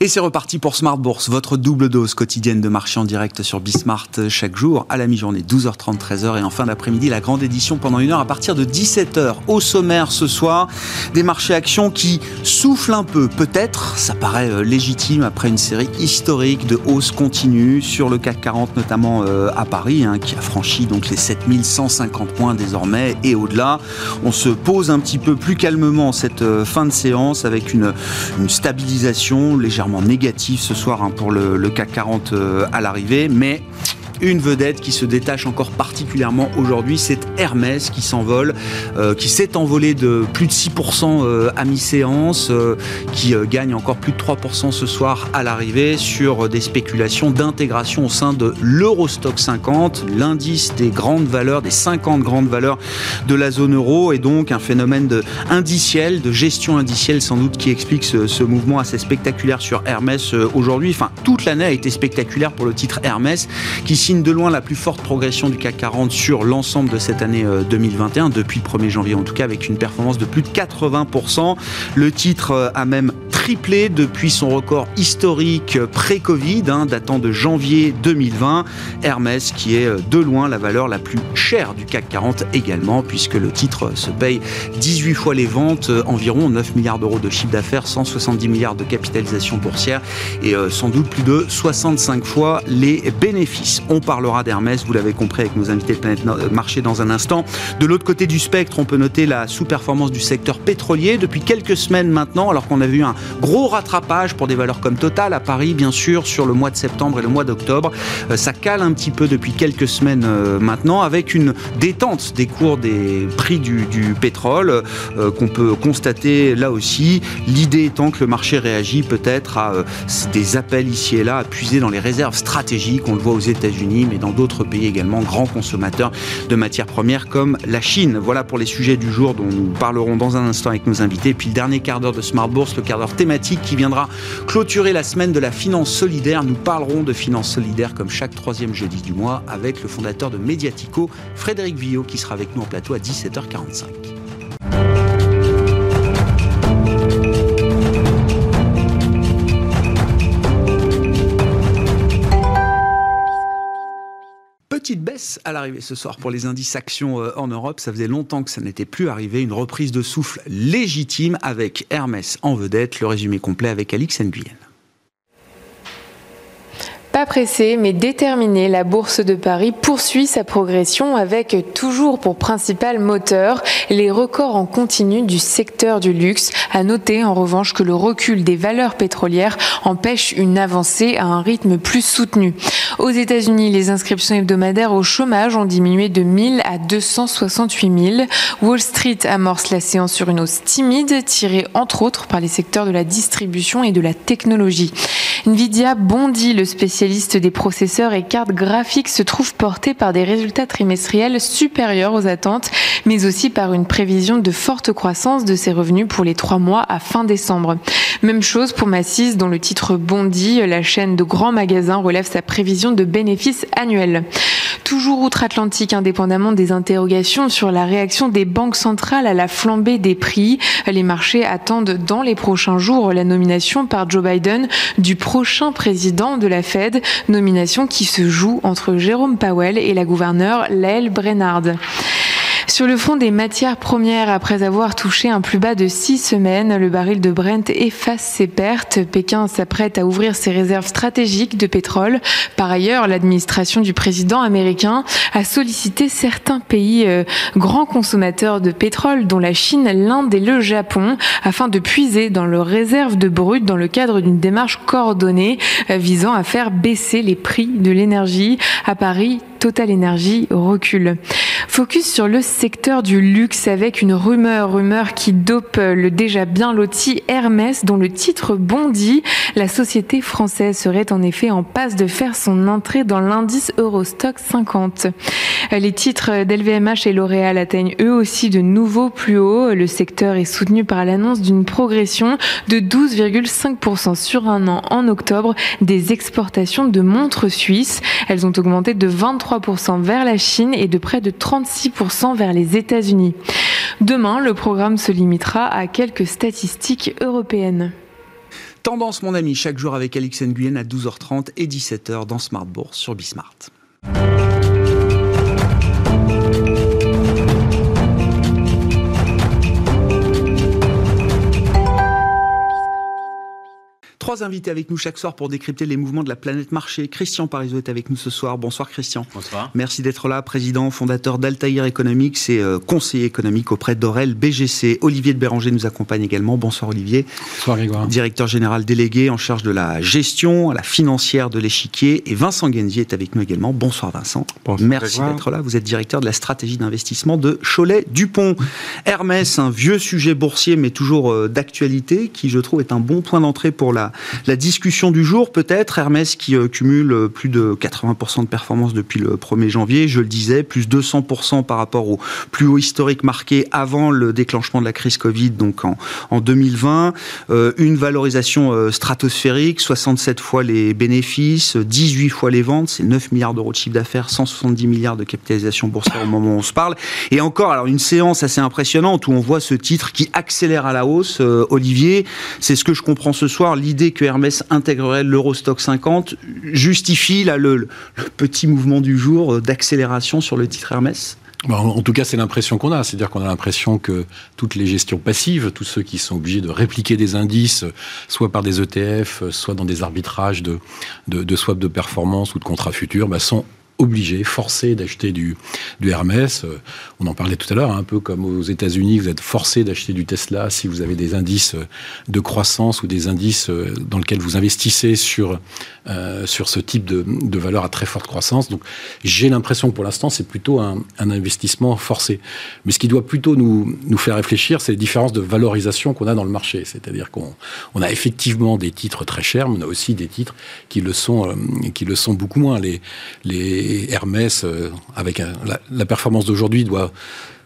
Et c'est reparti pour Smart Bourse, votre double dose quotidienne de marché en direct sur Bismart chaque jour à la mi-journée 12h30 13h et en fin d'après-midi la grande édition pendant une heure à partir de 17h. Au sommaire ce soir, des marchés actions qui soufflent un peu, peut-être, ça paraît euh, légitime après une série historique de hausse continue sur le CAC 40 notamment euh, à Paris hein, qui a franchi donc les 7150 points désormais et au-delà. On se pose un petit peu plus calmement cette euh, fin de séance avec une, une stabilisation légèrement négatif ce soir hein, pour le, CAC 40 euh, à l'arrivée, mais une vedette qui se détache encore particulièrement aujourd'hui, c'est Hermès qui s'envole, euh, qui s'est envolé de plus de 6% euh, à mi-séance, euh, qui gagne encore plus de 3% ce soir à l'arrivée sur des spéculations d'intégration au sein de l'Eurostock 50, l'indice des grandes valeurs, des 50 grandes valeurs de la zone euro, et donc un phénomène de indiciel, de gestion indicielle sans doute qui explique ce, ce mouvement assez spectaculaire sur Hermès aujourd'hui. Enfin, toute l'année a été spectaculaire pour le titre Hermès, qui de loin la plus forte progression du CAC 40 sur l'ensemble de cette année 2021, depuis le 1er janvier en tout cas, avec une performance de plus de 80%. Le titre a même triplé depuis son record historique pré-Covid, hein, datant de janvier 2020. Hermès, qui est de loin la valeur la plus chère du CAC 40 également, puisque le titre se paye 18 fois les ventes, environ 9 milliards d'euros de chiffre d'affaires, 170 milliards de capitalisation boursière et euh, sans doute plus de 65 fois les bénéfices. On parlera d'Hermès, vous l'avez compris avec nos invités de Planète Marché dans un instant. De l'autre côté du spectre, on peut noter la sous-performance du secteur pétrolier depuis quelques semaines maintenant, alors qu'on a vu un gros rattrapage pour des valeurs comme Total à Paris, bien sûr, sur le mois de septembre et le mois d'octobre. Euh, ça cale un petit peu depuis quelques semaines euh, maintenant, avec une détente des cours des prix du, pétrole euh, qu'on peut constater là aussi. L'idée étant que le marché réagit peut-être à euh, des appels ici et là à puiser dans les réserves stratégiques. On le voit aux États-Unis, mais dans d'autres pays également, grands consommateurs de matières premières comme la Chine. Voilà pour les sujets du jour dont nous parlerons dans un instant avec nos invités. Puis le dernier quart d'heure de Smart Bourse, le quart d'heure thématique qui viendra clôturer la semaine de la finance solidaire. Nous parlerons de finance solidaire comme chaque troisième jeudi du mois avec le fondateur de Mediatico, Frédéric Villot, qui sera avec nous en plateau à 17h45. Petite baisse à l'arrivée ce soir pour les indices actions en Europe. Ça faisait longtemps que ça n'était plus arrivé. Une reprise de souffle légitime avec Hermès en vedette. Le résumé complet avec Alix Nguyen. Pas pressé, mais déterminé, la Bourse de Paris poursuit sa progression avec toujours pour principal moteur les records en continu du secteur du luxe. À noter en revanche que le recul des valeurs pétrolières empêche une avancée à un rythme plus soutenu. Aux États-Unis, les inscriptions hebdomadaires au chômage ont diminué de 1000 à 268 000. Wall Street amorce la séance sur une hausse timide, tirée entre autres par les secteurs de la distribution et de la technologie. Nvidia bondit, le spécialiste des processeurs et cartes graphiques se trouve porté par des résultats trimestriels supérieurs aux attentes, mais aussi par une prévision de forte croissance de ses revenus pour les trois mois à fin décembre. Même chose pour Macy's, dont le titre bondit. La chaîne de grands magasins relève sa prévision de bénéfices annuels. Toujours outre-Atlantique, indépendamment des interrogations sur la réaction des banques centrales à la flambée des prix, les marchés attendent dans les prochains jours la nomination par Joe Biden du prochain président de la Fed, nomination qui se joue entre Jérôme Powell et la gouverneure Lael Brennard. Sur le fond des matières premières, après avoir touché un plus bas de six semaines, le baril de Brent efface ses pertes. Pékin s'apprête à ouvrir ses réserves stratégiques de pétrole. Par ailleurs, l'administration du président américain a sollicité certains pays euh, grands consommateurs de pétrole, dont la Chine, l'Inde et le Japon, afin de puiser dans leurs réserves de brut dans le cadre d'une démarche coordonnée euh, visant à faire baisser les prix de l'énergie. À Paris, Total Energy recule. Focus sur le secteur du luxe avec une rumeur, rumeur qui dope le déjà bien loti Hermès dont le titre bondit. La société française serait en effet en passe de faire son entrée dans l'indice Eurostock 50. Les titres d'LVMH et L'Oréal atteignent eux aussi de nouveaux plus hauts. Le secteur est soutenu par l'annonce d'une progression de 12,5% sur un an en octobre des exportations de montres suisses. Elles ont augmenté de 23% vers la Chine et de près de 36% vers les États-Unis. Demain, le programme se limitera à quelques statistiques européennes. Tendance, mon ami, chaque jour avec Alix Nguyen à 12h30 et 17h dans Smart Bourse sur Bismart. Trois invités avec nous chaque soir pour décrypter les mouvements de la planète marché. Christian Parizeau est avec nous ce soir. Bonsoir Christian. Bonsoir. Merci d'être là, président, fondateur d'Altaïr Economics et euh, conseiller économique auprès d'Orel BGC. Olivier de Béranger nous accompagne également. Bonsoir Olivier. Bonsoir Grégoire. Directeur général délégué en charge de la gestion, la financière de l'échiquier. Et Vincent Genzi est avec nous également. Bonsoir Vincent. Bonsoir, Merci d'être là. Vous êtes directeur de la stratégie d'investissement de Cholet-Dupont. Hermès, un vieux sujet boursier mais toujours euh, d'actualité qui je trouve est un bon point d'entrée pour la la discussion du jour, peut-être, Hermès qui euh, cumule euh, plus de 80% de performance depuis le 1er janvier, je le disais, plus 200% par rapport au plus haut historique marqué avant le déclenchement de la crise Covid, donc en, en 2020. Euh, une valorisation stratosphérique, 67 fois les bénéfices, 18 fois les ventes, c'est 9 milliards d'euros de chiffre d'affaires, 170 milliards de capitalisation boursière au moment où on se parle. Et encore, alors une séance assez impressionnante où on voit ce titre qui accélère à la hausse. Olivier, c'est ce que je comprends ce soir, l'idée que Hermès intégrerait l'Eurostock 50 justifie le, petit mouvement du jour euh, d'accélération sur le titre Hermès? En tout cas, c'est l'impression qu'on a. C'est-à-dire qu'on a l'impression que toutes les gestions passives, tous ceux qui sont obligés de répliquer des indices, soit par des ETF, soit dans des arbitrages de, de, de swap de performance ou de contrats futurs, bah, sont obligé, forcé d'acheter du, du Hermès. Euh, on en parlait tout à l'heure, un peu comme aux États-Unis, vous êtes forcé d'acheter du Tesla si vous avez des indices de croissance ou des indices euh, dans lesquels vous investissez sur, euh, sur ce type de, de valeur à très forte croissance. Donc j'ai l'impression que pour l'instant, c'est plutôt un, un, investissement forcé. Mais ce qui doit plutôt nous, nous faire réfléchir, c'est les différences de valorisation qu'on a dans le marché. C'est-à-dire qu'on on a effectivement des titres très chers, mais on a aussi des titres qui le sont, euh, qui le sont beaucoup moins. Les, les et Hermès, euh, avec la, performance d'aujourd'hui, doit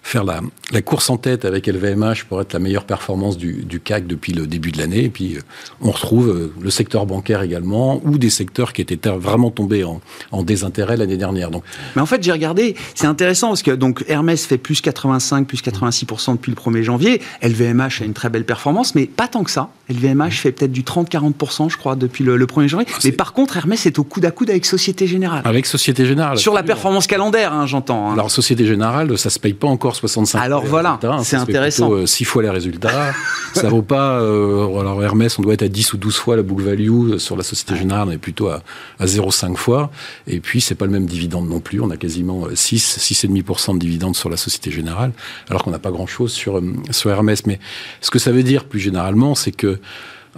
faire la, course en tête avec LVMH pour être la meilleure performance du, CAC depuis le début de l'année. Et puis, euh, on retrouve euh, le secteur bancaire également, ou des secteurs qui étaient vraiment tombés en, désintérêt l'année dernière. Donc, Mais en fait, j'ai regardé, c'est intéressant parce que donc Hermès fait plus 85, plus 86% depuis le 1er janvier. LVMH a une très belle performance, mais pas tant que ça. LVMH fait peut-être du 30-40%, je crois, depuis le, 1er janvier. Ah, mais par contre, Hermès est au coude à coude avec Société Générale. Avec Société Générale. Sur la performance calendaire, hein, j'entends. Hein. Alors, Société Générale, ça se paye pas encore 65 Alors voilà, c'est intéressant. 6 euh, fois les résultats. ça vaut pas. Euh, alors Hermès, on doit être à 10 ou 12 fois la book value. Sur la Société Générale, on est plutôt à, à 0,5 fois. Et puis, c'est pas le même dividende non plus. On a quasiment 6, euh, 6,5% de dividende sur la Société Générale, alors qu'on n'a pas grand-chose sur, sur Hermès. Mais ce que ça veut dire plus généralement, c'est que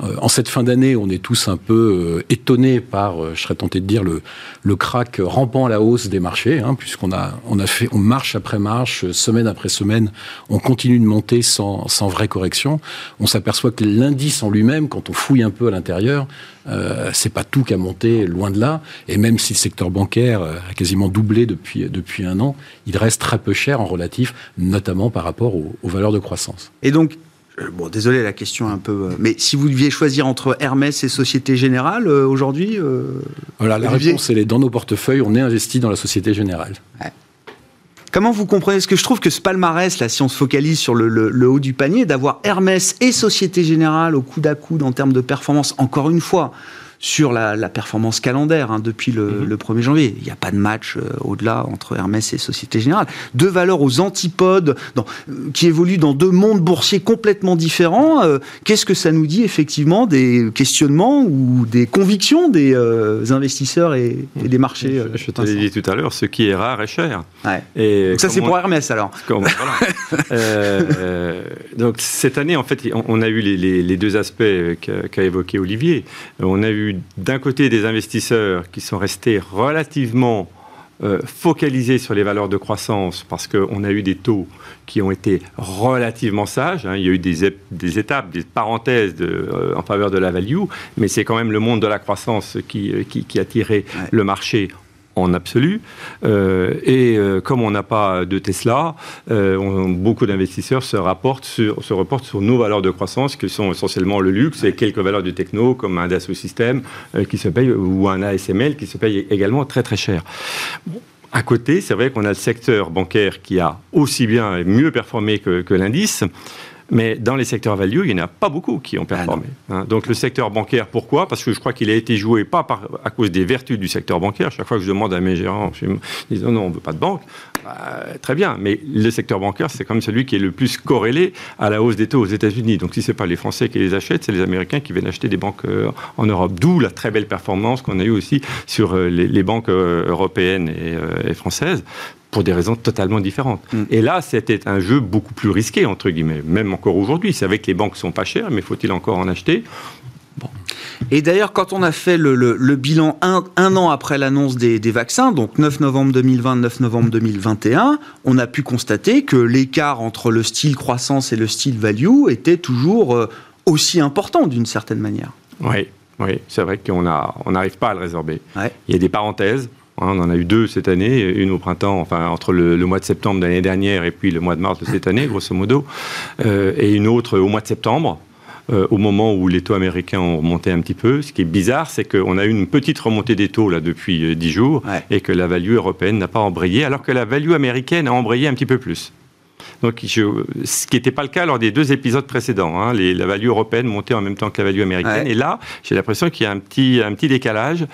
euh, en cette fin d'année, on est tous un peu euh, étonnés par, euh, je serais tenté de dire, le, le crack rampant à la hausse des marchés, hein, puisqu'on a, on a fait, on marche après marche, semaine après semaine, on continue de monter sans, sans vraie correction. On s'aperçoit que l'indice en lui-même, quand on fouille un peu à l'intérieur, euh, c'est pas tout qui a monté, loin de là. Et même si le secteur bancaire a quasiment doublé depuis, depuis un an, il reste très peu cher en relatif, notamment par rapport aux, aux valeurs de croissance. Et donc, bon, désolé, la question est un peu. Euh, mais si vous deviez choisir entre Hermès et Société Générale euh, aujourd'hui Voilà, la réponse, elle est dans nos portefeuilles. On est investi dans la Société Générale. Comment vous comprenez ce que je trouve que ce palmarès, là, si on se focalise sur le, le haut du panier, d'avoir Hermès et Société Générale au coude à coude en termes de performance, encore une fois, sur la, performance calendaire hein, depuis le, 1er mhm. janvier. Il n'y a pas de match euh, au-delà entre Hermès et Société Générale. Deux valeurs aux antipodes qui évoluent dans deux mondes boursiers complètement différents. Euh, qu'est-ce que ça nous dit effectivement des questionnements ou des convictions des euh, investisseurs et, des marchés Je, te l'ai dit tout à l'heure, ce qui est rare est cher. Et donc ça c'est pour Hermès alors. donc cette année en fait on, a eu les, les deux aspects qu'a évoqué Olivier. On a eu d'un côté des investisseurs qui sont restés relativement euh, focalisé sur les valeurs de croissance parce qu'on a eu des taux qui ont été relativement sages. Hein. Il y a eu des, des étapes, des parenthèses de, euh, en faveur de la value, mais c'est quand même le monde de la croissance qui, euh, qui, a tiré le marché en absolu. Euh, et euh, comme on n'a pas de Tesla, euh, beaucoup d'investisseurs se, sur, se reportent sur nos valeurs de croissance, qui sont essentiellement le luxe et quelques valeurs de techno, comme un Dassault Systèmes qui se paye, ou un ASML qui se paye également très très cher. À côté, c'est vrai qu'on a le secteur bancaire qui a aussi bien et mieux performé que l'indice. Mais dans les secteurs value, il n'y en a pas beaucoup qui ont performé. Ah hein. Donc le secteur bancaire, pourquoi? Parce que je crois qu'il a été joué pas par, à cause des vertus du secteur bancaire. Chaque fois que je demande à mes gérants, ils disent non, on ne veut pas de banque. Bah, très bien, mais le secteur bancaire, c'est comme celui qui est le plus corrélé à la hausse des taux aux États-Unis. Donc si ce n'est pas les Français qui les achètent, c'est les Américains qui viennent acheter des banques euh, en Europe. D'où la très belle performance qu'on a eue aussi sur euh, les, banques euh, européennes et, et françaises pour des raisons totalement différentes. Mm. Et là, c'était un jeu beaucoup plus risqué, entre guillemets, même encore aujourd'hui. C'est avec les banques sont pas chères, mais faut-il encore en acheter? Bon. Et d'ailleurs, quand on a fait le, bilan un, an après l'annonce des, vaccins, donc 9 novembre 2020, 9 novembre 2021, on a pu constater que l'écart entre le style croissance et le style value était toujours euh, aussi important d'une certaine manière. Oui, oui, c'est vrai qu'on n'arrive pas à le résorber. Il y a des parenthèses. Hein, on en a eu deux cette année, une au printemps, enfin entre le, mois de septembre de l'année dernière et puis le mois de mars de cette année, grosso modo, euh, et une autre au mois de septembre. Euh, au moment où les taux américains ont remonté un petit peu. Ce qui est bizarre, c'est qu'on a eu une petite remontée des taux là depuis euh, dix jours et que la value européenne n'a pas embrayé, alors que la value américaine a embrayé un petit peu plus. Donc, ce qui n'était pas le cas lors des deux épisodes précédents. Hein. la value européenne montait en même temps que la value américaine. Et là, j'ai l'impression qu'il y a un petit, un petit décalage.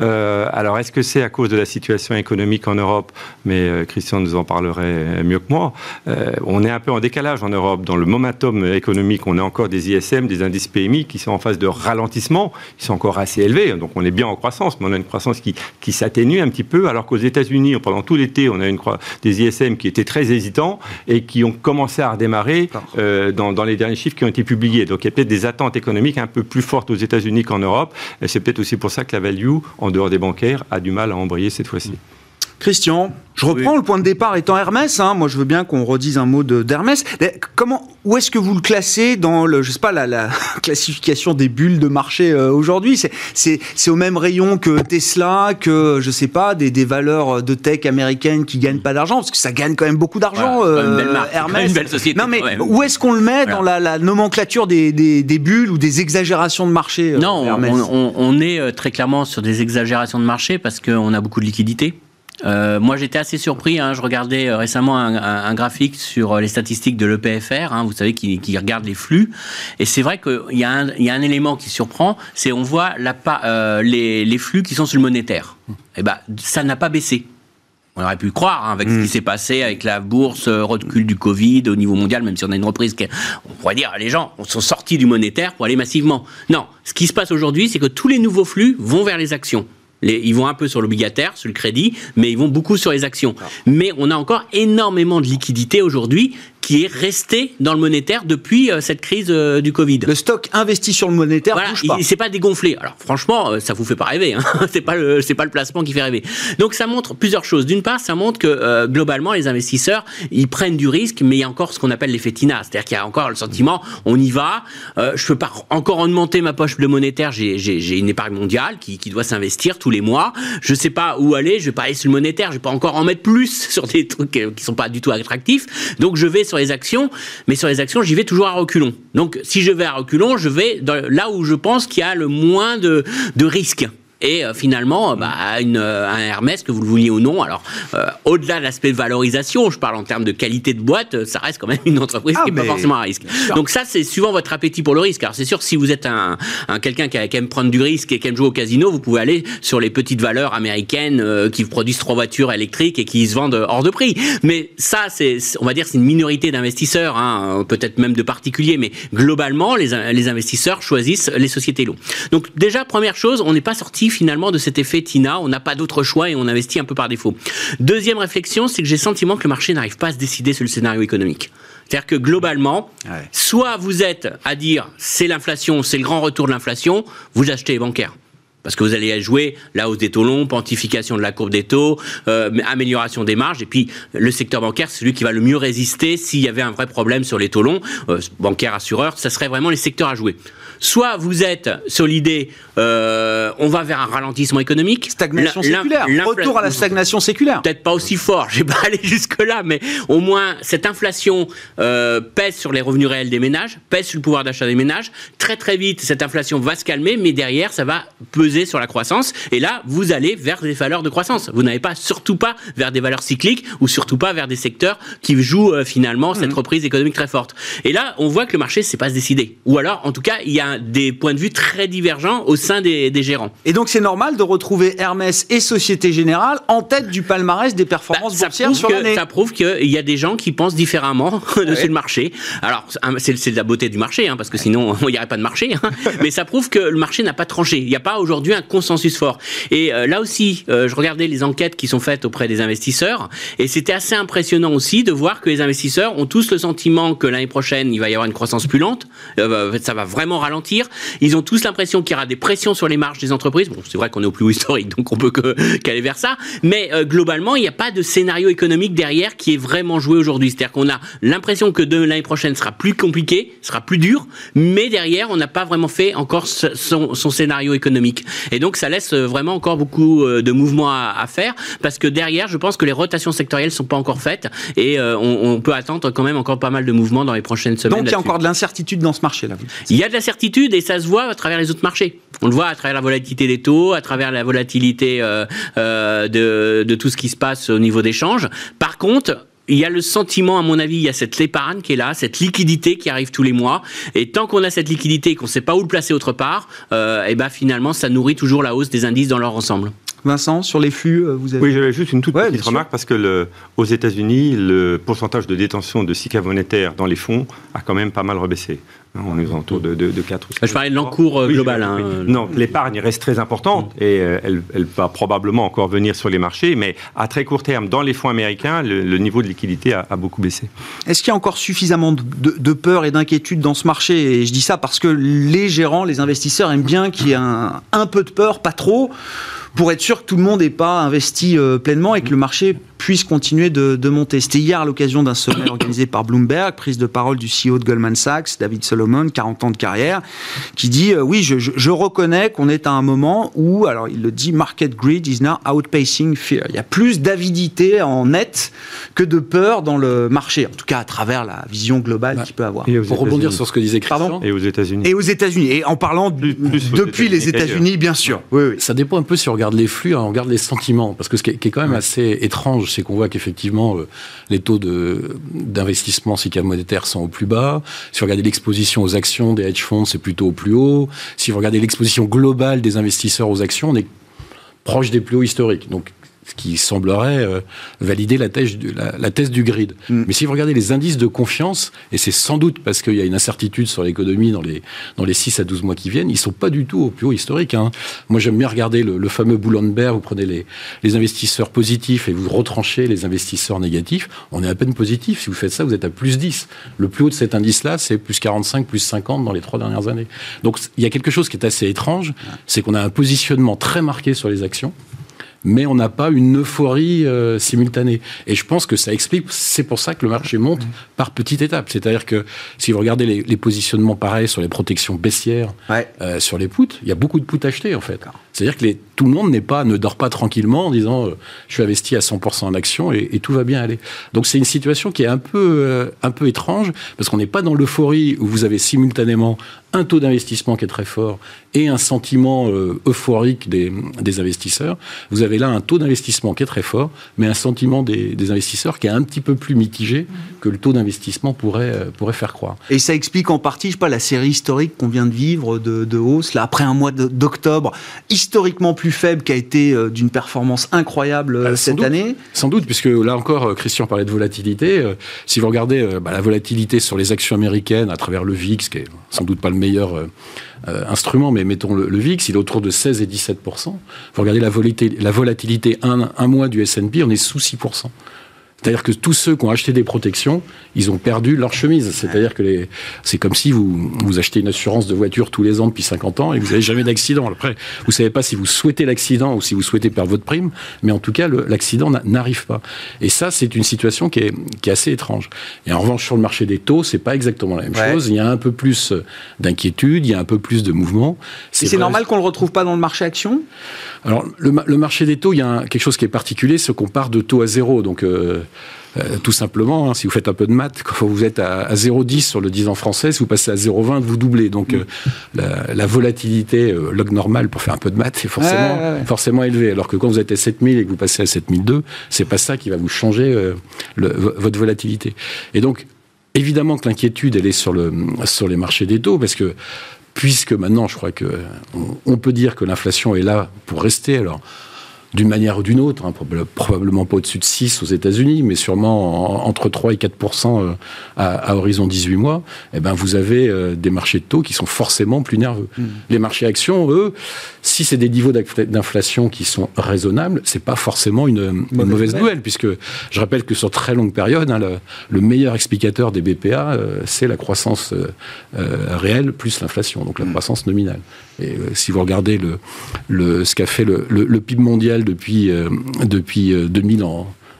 Euh, alors, est-ce que c'est à cause de la situation économique en Europe? Mais euh, Christian nous en parlerait mieux que moi. Euh, on est un peu en décalage en Europe. Dans le momentum économique, on a encore des ISM, des indices PMI qui sont en phase de ralentissement. Ils sont encore assez élevés. Donc, on est bien en croissance, mais on a une croissance qui, qui s'atténue un petit peu. Alors qu'aux États-Unis, pendant tout l'été, on a une, des ISM qui étaient très hésitants et qui ont commencé à redémarrer euh, dans, dans, les derniers chiffres qui ont été publiés. Donc il y a peut-être des attentes économiques un peu plus fortes aux États-Unis qu'en Europe. Et c'est peut-être aussi pour ça que la value, en dehors des bancaires, a du mal à embrayer cette fois-ci. Christian, je reprends le point de départ étant Hermès. Hein. Moi, je veux bien qu'on redise un mot d'Hermès. Comment, où est-ce que vous le classez dans le, je sais pas, la, classification des bulles de marché euh, aujourd'hui? C'est au même rayon que Tesla, que je sais pas, des, des valeurs de tech américaines qui gagnent pas d'argent, parce que ça gagne quand même beaucoup d'argent. Euh, Hermès, une belle société. Non, mais où est-ce qu'on le met dans la, nomenclature des, des, des, bulles ou des exagérations de marché euh, Non, on, on, est très clairement sur des exagérations de marché parce qu'on a beaucoup de liquidités. Euh, moi, j'étais assez surpris. Hein. je regardais euh, récemment un, graphique sur euh, les statistiques de l'EPFR, hein, vous savez, qui, regarde les flux. Et c'est vrai qu'il y, a un élément qui surprend, c'est on voit la, les, flux qui sont sur le monétaire. Et eh ben, ça n'a pas baissé. On aurait pu croire hein, avec ce qui hmm. s'est passé avec la bourse, recul du Covid au niveau mondial, même si on a une reprise, on pourrait dire les gens sont sortis du monétaire pour aller massivement. Non, ce qui se passe aujourd'hui, c'est que tous les nouveaux flux vont vers les actions ils vont un peu sur l'obligataire, sur le crédit, mais ils vont beaucoup sur les actions. Mais on a encore énormément de liquidités aujourd'hui qui est resté dans le monétaire depuis euh, cette crise euh, du Covid. Le stock investi sur le monétaire voilà, bouge pas. C'est pas dégonflé. Alors franchement, euh, ça vous fait pas rêver. Hein c'est pas le c'est pas le placement qui fait rêver. Donc ça montre plusieurs choses. D'une part, ça montre que globalement les investisseurs ils prennent du risque, mais il y a encore ce qu'on appelle l'effet TINA, c'est-à-dire qu'il y a encore le sentiment on y va. Euh, je peux pas encore augmenter ma poche de monétaire. J'ai une épargne mondiale qui, qui doit s'investir tous les mois. Je sais pas où aller. Je vais pas aller sur le monétaire. Je vais pas encore en mettre plus sur des trucs qui sont pas du tout attractifs. Donc je vais sur les actions, mais sur les actions, j'y vais toujours à reculons. Donc, si je vais à reculons, je vais là où je pense qu'il y a le moins de, de risques. Et euh, finalement, euh, bah, une, euh, un Hermès, que vous le vouliez ou non, alors au-delà de l'aspect de valorisation, je parle en termes de qualité de boîte, ça reste quand même une entreprise ah, qui n'est pas forcément à risque. Donc ça, c'est suivant votre appétit pour le risque. Alors c'est sûr, si vous êtes un, un quelqu'un qui, aime prendre du risque et qui aime jouer au casino, vous pouvez aller sur les petites valeurs américaines qui produisent trois voitures électriques et qui se vendent hors de prix. Mais ça, c'est, on va dire, c'est une minorité d'investisseurs, hein, peut-être même de particuliers, mais globalement, les, les investisseurs choisissent les sociétés longues. Donc déjà, première chose, on n'est pas sorti finalement de cet effet Tina. On n'a pas d'autre choix et on investit un peu par défaut. Deuxième réflexion, c'est que j'ai le sentiment que le marché n'arrive pas à se décider sur le scénario économique. C'est-à-dire que globalement, soit vous êtes à dire c'est l'inflation, c'est le grand retour de l'inflation, vous achetez les bancaires parce que vous allez jouer la hausse des taux longs, pontification de la courbe des taux, euh, amélioration des marges, et puis le secteur bancaire, c'est celui qui va le mieux résister s'il y avait un vrai problème sur les taux longs. Euh, bancaire, assureur, ça serait vraiment les secteurs à jouer. Soit vous êtes sur l'idée, euh, on va vers un ralentissement économique. Stagnation séculaire. Retour à la stagnation séculaire. Peut-être pas aussi fort, je vais pas aller jusque-là, mais au moins cette inflation pèse sur les revenus réels des ménages, pèse sur le pouvoir d'achat des ménages. Très très vite, cette inflation va se calmer, mais derrière, ça va peser sur la croissance. Et là, vous allez vers des valeurs de croissance. Vous n'allez pas, surtout pas, vers des valeurs cycliques ou surtout pas vers des secteurs qui jouent euh, finalement cette mmh. reprise économique très forte. Et là, on voit que le marché ne sait pas se décider. Ou alors, en tout cas, il y a des points de vue très divergents au sein des, gérants. Et donc c'est normal de retrouver Hermès et Société Générale en tête du palmarès des performances bah, boursières sur l'année. Ça prouve qu'il y a des gens qui pensent différemment de ce marché. Alors c'est la beauté du marché, hein, parce que sinon il n'y aurait pas de marché. Hein. Mais ça prouve que le marché n'a pas tranché. Il n'y a pas aujourd'hui un consensus fort. Et euh, là aussi, euh, je regardais les enquêtes qui sont faites auprès des investisseurs, et c'était assez impressionnant aussi de voir que les investisseurs ont tous le sentiment que l'année prochaine il va y avoir une croissance plus lente. Euh, ça va vraiment ralentir ils ont tous l'impression qu'il y aura des pressions sur les marges des entreprises. Bon, c'est vrai qu'on est au plus haut historique, donc on peut qu'aller vers ça. Mais euh, globalement, il n'y a pas de scénario économique derrière qui est vraiment joué aujourd'hui. C'est-à-dire qu'on a l'impression que l'année prochaine sera plus compliqué, sera plus dur, mais derrière, on n'a pas vraiment fait encore son, scénario économique. Et donc, ça laisse euh, vraiment encore beaucoup euh, de mouvements à, faire, parce que derrière, je pense que les rotations sectorielles sont pas encore faites, et on, peut attendre quand même encore pas mal de mouvements dans les prochaines semaines. Donc, il y a encore de l'incertitude dans ce marché-là. Il y a de l'incertitude et ça se voit à travers les autres marchés. On le voit à travers la volatilité des taux, à travers la volatilité euh, euh, de, de, tout ce qui se passe au niveau des changes. Par contre, il y a le sentiment, à mon avis, il y a cette épargne qui est là, cette liquidité qui arrive tous les mois. Et tant qu'on a cette liquidité et qu'on ne sait pas où le placer autre part, euh, et ben finalement, ça nourrit toujours la hausse des indices dans leur ensemble. Vincent, sur les flux, euh, vous avez... Oui, j'avais juste une toute petite remarque parce que le, aux États-Unis, le pourcentage de détention de SICA monétaire dans les fonds a quand même pas mal rebaissé. On est autour de, de, 4 ou 5 Je parlais de l'encours euh, global. Hein. Non, l'épargne reste très importante et euh, elle, elle, va probablement encore venir sur les marchés, mais à très court terme, dans les fonds américains, le, niveau de liquidité a, beaucoup baissé. Est-ce qu'il y a encore suffisamment de, peur et d'inquiétude dans ce marché? Et je dis ça parce que les gérants, les investisseurs aiment bien qu'il y ait un, un peu de peur, pas trop pour être sûr que tout le monde n'est pas investi euh, pleinement et que le marché puisse continuer de, monter. C'était hier à l'occasion d'un sommet organisé par Bloomberg, prise de parole du CEO de Goldman Sachs, David Solomon, 40 ans de carrière, qui dit euh, oui, je, reconnais qu'on est à un moment où, alors il le dit, market greed is now outpacing fear. Il y a plus d'avidité en net que de peur dans le marché, en tout cas à travers la vision globale qu'il peut avoir. Pour rebondir sur ce que disait Christian. Pardon? Et aux États-Unis. Et aux États-Unis. Et en parlant depuis les États-Unis, bien sûr. Oui, oui. Ça dépend un peu si on regarde les flux, hein, on regarde les sentiments, parce que ce qui est, quand même assez étrange, c'est qu'on voit qu'effectivement, euh, les taux d'investissement SICA monétaire sont au plus bas. Si vous regardez l'exposition aux actions des hedge funds, c'est plutôt au plus haut. Si vous regardez l'exposition globale des investisseurs aux actions, on est proche des plus hauts historiques. Donc, ce qui semblerait euh, valider la thèse, du, la, thèse du grid. Mm. Mais si vous regardez les indices de confiance, et c'est sans doute parce qu'il y a une incertitude sur l'économie dans les, dans les 6 à 12 mois qui viennent, ils sont pas du tout au plus haut historique. Hein. Moi, j'aime bien regarder le, fameux Boulogne-Bert, vous prenez les, les investisseurs positifs et vous retranchez les investisseurs négatifs, on est à peine positif. Si vous faites ça, vous êtes à plus 10. Le plus haut de cet indice-là, c'est plus 45, plus 50 dans les trois dernières années. Donc, il y a quelque chose qui est assez étrange, c'est qu'on a un positionnement très marqué sur les actions mais on n'a pas une euphorie euh, simultanée. Et je pense que ça explique, c'est pour ça que le marché monte par petites étapes. C'est-à-dire que si vous regardez les, positionnements pareils sur les protections baissières, euh, sur les puts, il y a beaucoup de puts achetés en fait. C'est-à-dire que tout le monde n'est pas, ne dort pas tranquillement en disant euh, je suis investi à 100% en actions et, tout va bien aller. Donc c'est une situation qui est un peu, un peu étrange parce qu'on n'est pas dans l'euphorie où vous avez simultanément un taux d'investissement qui est très fort et un sentiment euh, euphorique des, investisseurs, vous avez là un taux d'investissement qui est très fort, mais un sentiment des, investisseurs qui est un petit peu plus mitigé que le taux d'investissement pourrait, euh, pourrait faire croire. Et ça explique en partie, je sais pas, la série historique qu'on vient de vivre de, de hausse, là, après un mois d'octobre historiquement plus faible qui a été euh, d'une performance incroyable cette année. Sans doute, puisque là encore, Christian parlait de volatilité. si vous regardez bah, la volatilité sur les actions américaines à travers le VIX, qui est sans doute pas le meilleur euh, euh, instrument, mais mettons le, VIX, il est autour de 16 et 17% Vous regardez la volatilité, la volatilité un, un mois du S&P, on est sous 6 C'est-à-dire que tous ceux qui ont acheté des protections, ils ont perdu leur chemise. C'est-à-dire que les... c'est comme si vous, vous achetez une assurance de voiture tous les ans depuis 50 ans et vous n'avez jamais d'accident. Après, vous savez pas si vous souhaitez l'accident ou si vous souhaitez perdre votre prime, mais en tout cas, l'accident n'arrive pas. Et ça, c'est une situation qui est, qui est assez étrange. Et en revanche, sur le marché des taux, c'est pas exactement la même chose. Il y a un peu plus d'inquiétude, il y a un peu plus de mouvement. C'est normal qu'on le retrouve pas dans le marché action? Alors, le, le, marché des taux, il y a quelque chose qui est particulier, c'est qu'on part de taux à zéro. Donc, euh, euh, tout simplement, hein, si vous faites un peu de maths, quand vous êtes à, 0,10 sur le 10 ans français, si vous passez à 0,20, vous doublez. Donc euh, la, volatilité log normal pour faire un peu de maths, c'est forcément, forcément élevé. Alors que quand vous êtes à 7000 et que vous passez à 7002, c'est pas ça qui va vous changer votre volatilité. Et donc, évidemment que l'inquiétude, elle est sur, le, sur les marchés des taux, parce que puisque maintenant, je crois que on peut dire que l'inflation est là pour rester. Alors, d'une manière ou d'une autre, hein, probablement pas au-dessus de 6 aux États-Unis, mais sûrement entre 3 et 4% euh, à, horizon 18 mois, eh ben vous avez euh, des marchés de taux qui sont forcément plus nerveux. Mmh. Les marchés actions, eux, si c'est des niveaux d'inflation qui sont raisonnables, c'est pas forcément une, mauvaise, nouvelle, puisque je rappelle que sur très longue période, hein, le, meilleur explicateur des BPA, euh, c'est la croissance réelle plus l'inflation, donc la mmh. croissance nominale. Et si vous regardez le, le ce qu'a fait le, le, PIB mondial depuis, euh, depuis 2000 euh,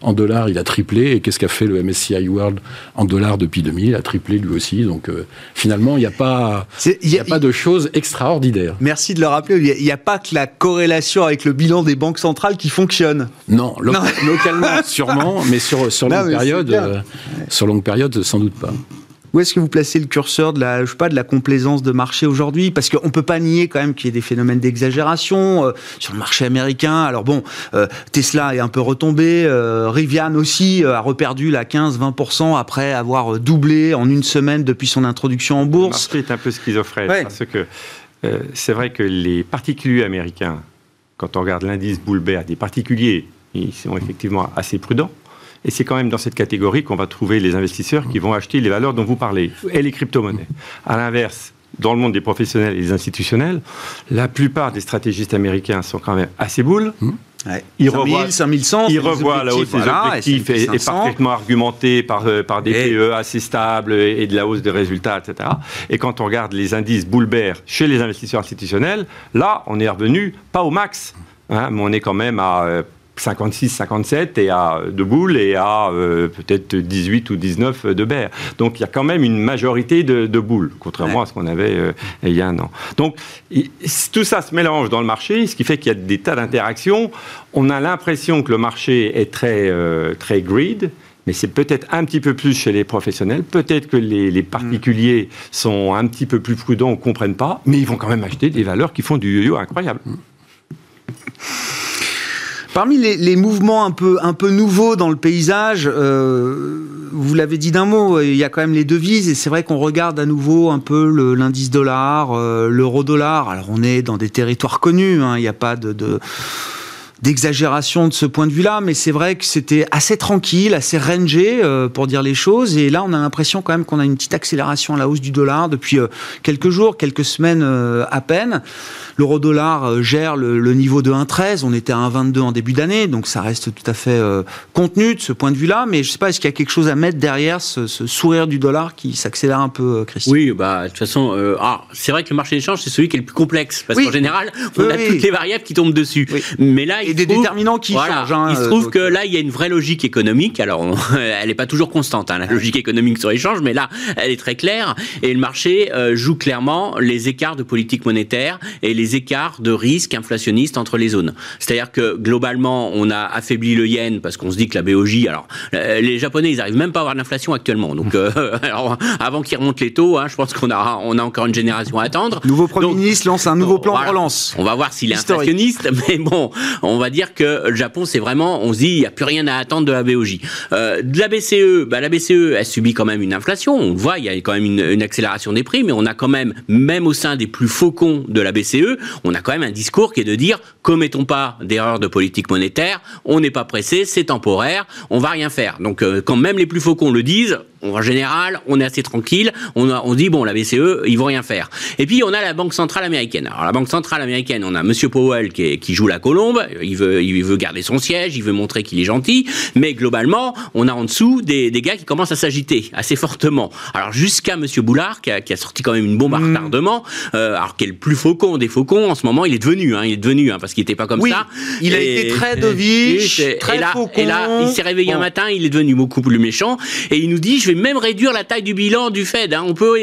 en, dollars, il a triplé. Et qu'est-ce qu'a fait le MSCI World en dollars depuis 2000 Il a triplé lui aussi. Donc euh, finalement, il n'y a pas, y a, pas de choses extraordinaires. Merci de le rappeler. Il n'y a, pas que la corrélation avec le bilan des banques centrales qui fonctionne. Non, localement sûrement, mais sur, sur longue période, sur longue période, sans doute pas. Où est-ce que vous placez le curseur de la, je sais pas, de la complaisance de marché aujourd'hui? Parce qu'on ne peut pas nier quand même qu'il y ait des phénomènes d'exagération euh, sur le marché américain. Alors bon, euh, Tesla est un peu retombé, euh, Rivian aussi a reperdu la 15-20% après avoir doublé en une semaine depuis son introduction en bourse. Le marché est un peu schizophrène parce que c'est vrai que les particuliers américains, quand on regarde l'indice Bull des particuliers, ils sont effectivement assez prudents. Et c'est quand même dans cette catégorie qu'on va trouver les investisseurs qui vont acheter les valeurs dont vous parlez et les crypto-monnaies. À l'inverse, dans le monde des professionnels et des institutionnels, la plupart des stratégistes américains sont quand même assez boules. Mmh. Ils, revoient, 5100, ils revoient la hausse des objectifs et, parfaitement argumenté par, euh, par des PE assez stables et de la hausse des résultats, etc. Et quand on regarde les indices Boulbert chez les investisseurs institutionnels, là, on est revenu pas au max, hein, mais on est quand même à euh, 56, 57 et à de boules et à euh, peut-être 18 ou 19 de Berre. Donc il y a quand même une majorité de, boules, contrairement à ce qu'on avait euh, il y a un an. Donc tout ça se mélange dans le marché, ce qui fait qu'il y a des tas d'interactions. On a l'impression que le marché est très, euh, très greed. Mais c'est peut-être un petit peu plus chez les professionnels. Peut-être que les, les, particuliers sont un petit peu plus prudents ou comprennent pas, mais ils vont quand même acheter des valeurs qui font du yo-yo incroyable. Parmi les, mouvements un peu, nouveaux dans le paysage, euh, vous l'avez dit d'un mot, il y a quand même les devises, et c'est vrai qu'on regarde à nouveau un peu l'indice dollar, euh, l'euro-dollar. Alors on est dans des territoires connus, hein, il n'y a pas de d'exagération de ce point de vue-là, mais c'est vrai que c'était assez tranquille, assez rangé euh, pour dire les choses. Et là, on a l'impression quand même qu'on a une petite accélération à la hausse du dollar depuis euh, quelques jours, quelques semaines euh, à peine. L'euro-dollar gère le, niveau de 1,13. On était à 1,22 en début d'année, donc ça reste tout à fait contenu de ce point de vue-là. Mais je ne sais pas, est-ce qu'il y a quelque chose à mettre derrière ce, sourire du dollar qui s'accélère un peu, Christian? Oui, bah de toute façon, ah, c'est vrai que le marché d'échange c'est celui qui est le plus complexe parce qu'en général, on a toutes les variables qui tombent dessus. Mais là, et des déterminants qui changent. Hein, il se trouve que euh, là, il y a une vraie logique économique. Alors, elle n'est pas toujours constante, hein, la logique économique sur l'échange, mais là, elle est très claire. Et le marché euh, joue clairement les écarts de politique monétaire et les écarts de risque inflationniste entre les zones. C'est-à-dire que globalement, on a affaibli le yen parce qu'on se dit que la BOJ. Alors, euh, les Japonais, ils arrivent même pas à avoir l'inflation actuellement. Donc, alors, avant qu'ils remontent les taux, hein, je pense qu'on a, on a encore une génération à attendre. Nouveau Premier ministre lance un nouveau plan de relance. On va voir s'il est inflationniste, mais bon, on va dire que le Japon, c'est vraiment, on se dit, il n'y a plus rien à attendre de la BOJ. Euh, de la BCE, bah, la BCE, elle subit quand même une inflation. On le voit, il y a quand même une, accélération des prix, mais on a quand même, même au sein des plus faucons de la BCE, on a quand même un discours qui est de dire, commettons pas d'erreurs de politique monétaire, on n'est pas pressé, c'est temporaire, on va rien faire. Donc, euh, quand même les plus faucons le disent, en général, on est assez tranquille. On, on dit, bon, la BCE, ils vont rien faire. Et puis, on a la Banque Centrale Américaine. Alors, la Banque Centrale Américaine, on a Monsieur Powell qui, qui joue la colombe. Il veut, il veut garder son siège, il veut montrer qu'il est gentil. Mais globalement, on a en dessous des, des gars qui commencent à s'agiter assez fortement. Alors, jusqu'à Monsieur Boulard, qui a, qui a, sorti quand même une bombe à Mm. retardement, euh, alors qu'il est le plus faucon des faucons, en ce moment, il est devenu, hein, il est devenu, hein, parce qu'il n'était pas comme Oui, ça. il a été très dovish, très et là, faucon. et là, il s'est réveillé un matin, il est devenu beaucoup plus méchant, et il nous dit, je vais même réduire la taille du bilan du Fed. hein. On peut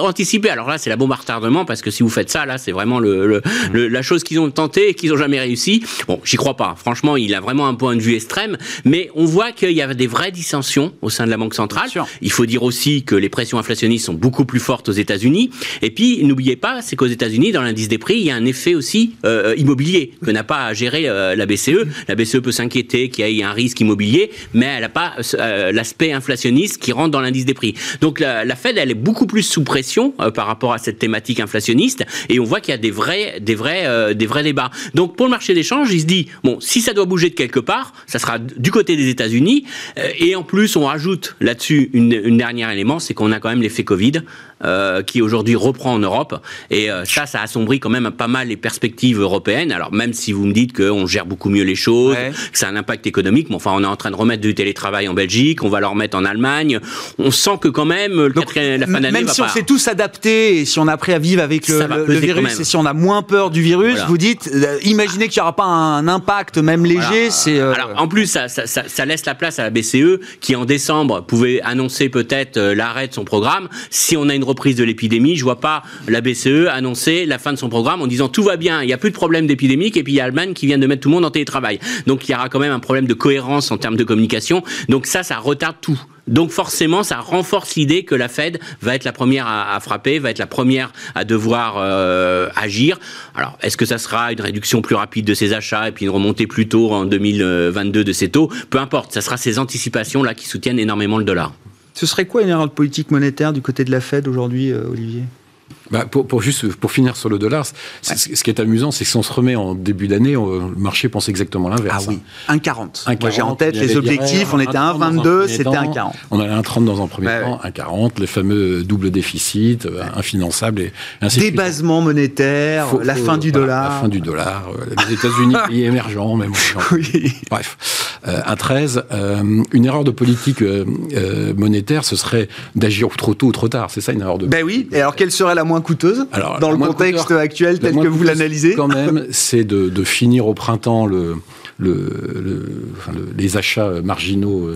anticiper. Alors là, c'est la bombe à retardement parce que si vous faites ça, là, c'est vraiment le, le- le- la chose qu'ils ont tenté et qu'ils n'ont jamais réussi. Bon, j'y crois pas. Franchement, il a vraiment un point de vue extrême, mais on voit qu'il y a des vraies dissensions au sein de la Banque centrale. Il faut dire aussi que les pressions inflationnistes sont beaucoup plus fortes aux États-Unis. Et puis, n'oubliez pas, c'est qu'aux États-Unis, dans l'indice des prix, il y a un effet aussi euh, immobilier que n'a pas à gérer euh, la BCE. La BCE peut s'inquiéter qu'il y ait un risque immobilier, mais elle n'a pas euh, l'aspect inflationniste qui dans l'indice des prix. Donc la, la Fed, elle est beaucoup plus sous pression euh, par rapport à cette thématique inflationniste, et on voit qu'il y a des vrais, des vrais, euh, des vrais débats. Donc pour le marché d'échange, il se dit bon, si ça doit bouger de quelque part, ça sera du côté des États-Unis, euh, et en plus on rajoute là-dessus une, une dernière élément, c'est qu'on a quand même l'effet Covid. Euh, qui aujourd'hui reprend en Europe et euh, ça, ça assombrit quand même pas mal les perspectives européennes. Alors même si vous me dites qu'on gère beaucoup mieux les choses, Ouais. que ça a un impact économique, mais enfin on est en train de remettre du télétravail en Belgique, on va le remettre en Allemagne. On sent que quand même le Donc, la fin d'année même va si on s'est tous adaptés et si on a appris à vivre avec le, virus et si on a moins peur du virus, Voilà. vous dites, euh, imaginez qu'il n'y aura pas un impact même léger, Voilà. c'est... Alors, en plus, ça, ça- ça- ça laisse la place à la BCE qui, en décembre, pouvait annoncer peut-être l'arrêt de son programme. Si on a une reprise de l'épidémie, je vois pas la BCE annoncer la fin de son programme en disant tout va bien, il n'y a plus de problème d'épidémique, et puis il y a Allemagne qui vient de mettre tout le monde en télétravail. Donc il y aura quand même un problème de cohérence en termes de communication. Donc ça, ça retarde tout. Donc forcément, ça renforce l'idée que la Fed va être la première à, à frapper, va être la première à devoir euh, agir. Alors, est-ce que ça sera une réduction plus rapide de ses achats et puis une remontée plus tôt en 2022 de ses taux? Peu importe, ça sera ces anticipations-là qui soutiennent énormément le dollar. Ce serait quoi une erreur de politique monétaire du côté de la Fed aujourd'hui, euh, Olivier? Bah, pour, pour juste pour finir sur le dollar, ce qui est amusant, c'est que si on se remet en début d'année, le marché pense exactement l'inverse. Ah oui, 1,40. 1,40, Moi j'ai en tête les objectifs, on était à 1,30 dans un 1,22, premier c'était temps. 1,40. On allait à 1,30 dans un premier Ouais, temps, 1,40, le fameux double déficit, euh, infinançable et ainsi de suite. Débasement monétaire, Faut- la fin du dollar. La fin du dollar. Les États-Unis, pays émergents, même. Oui. Bref, euh, un 13. euh, une erreur de politique euh, monétaire, ce serait d'agir trop tôt ou trop tard. C'est ça une erreur de. Ben oui, et alors quelle serait la moins coûteuse Alors, dans le contexte actuel tel que vous l'analysez Quand même, c'est de, de finir au printemps le, les achats marginaux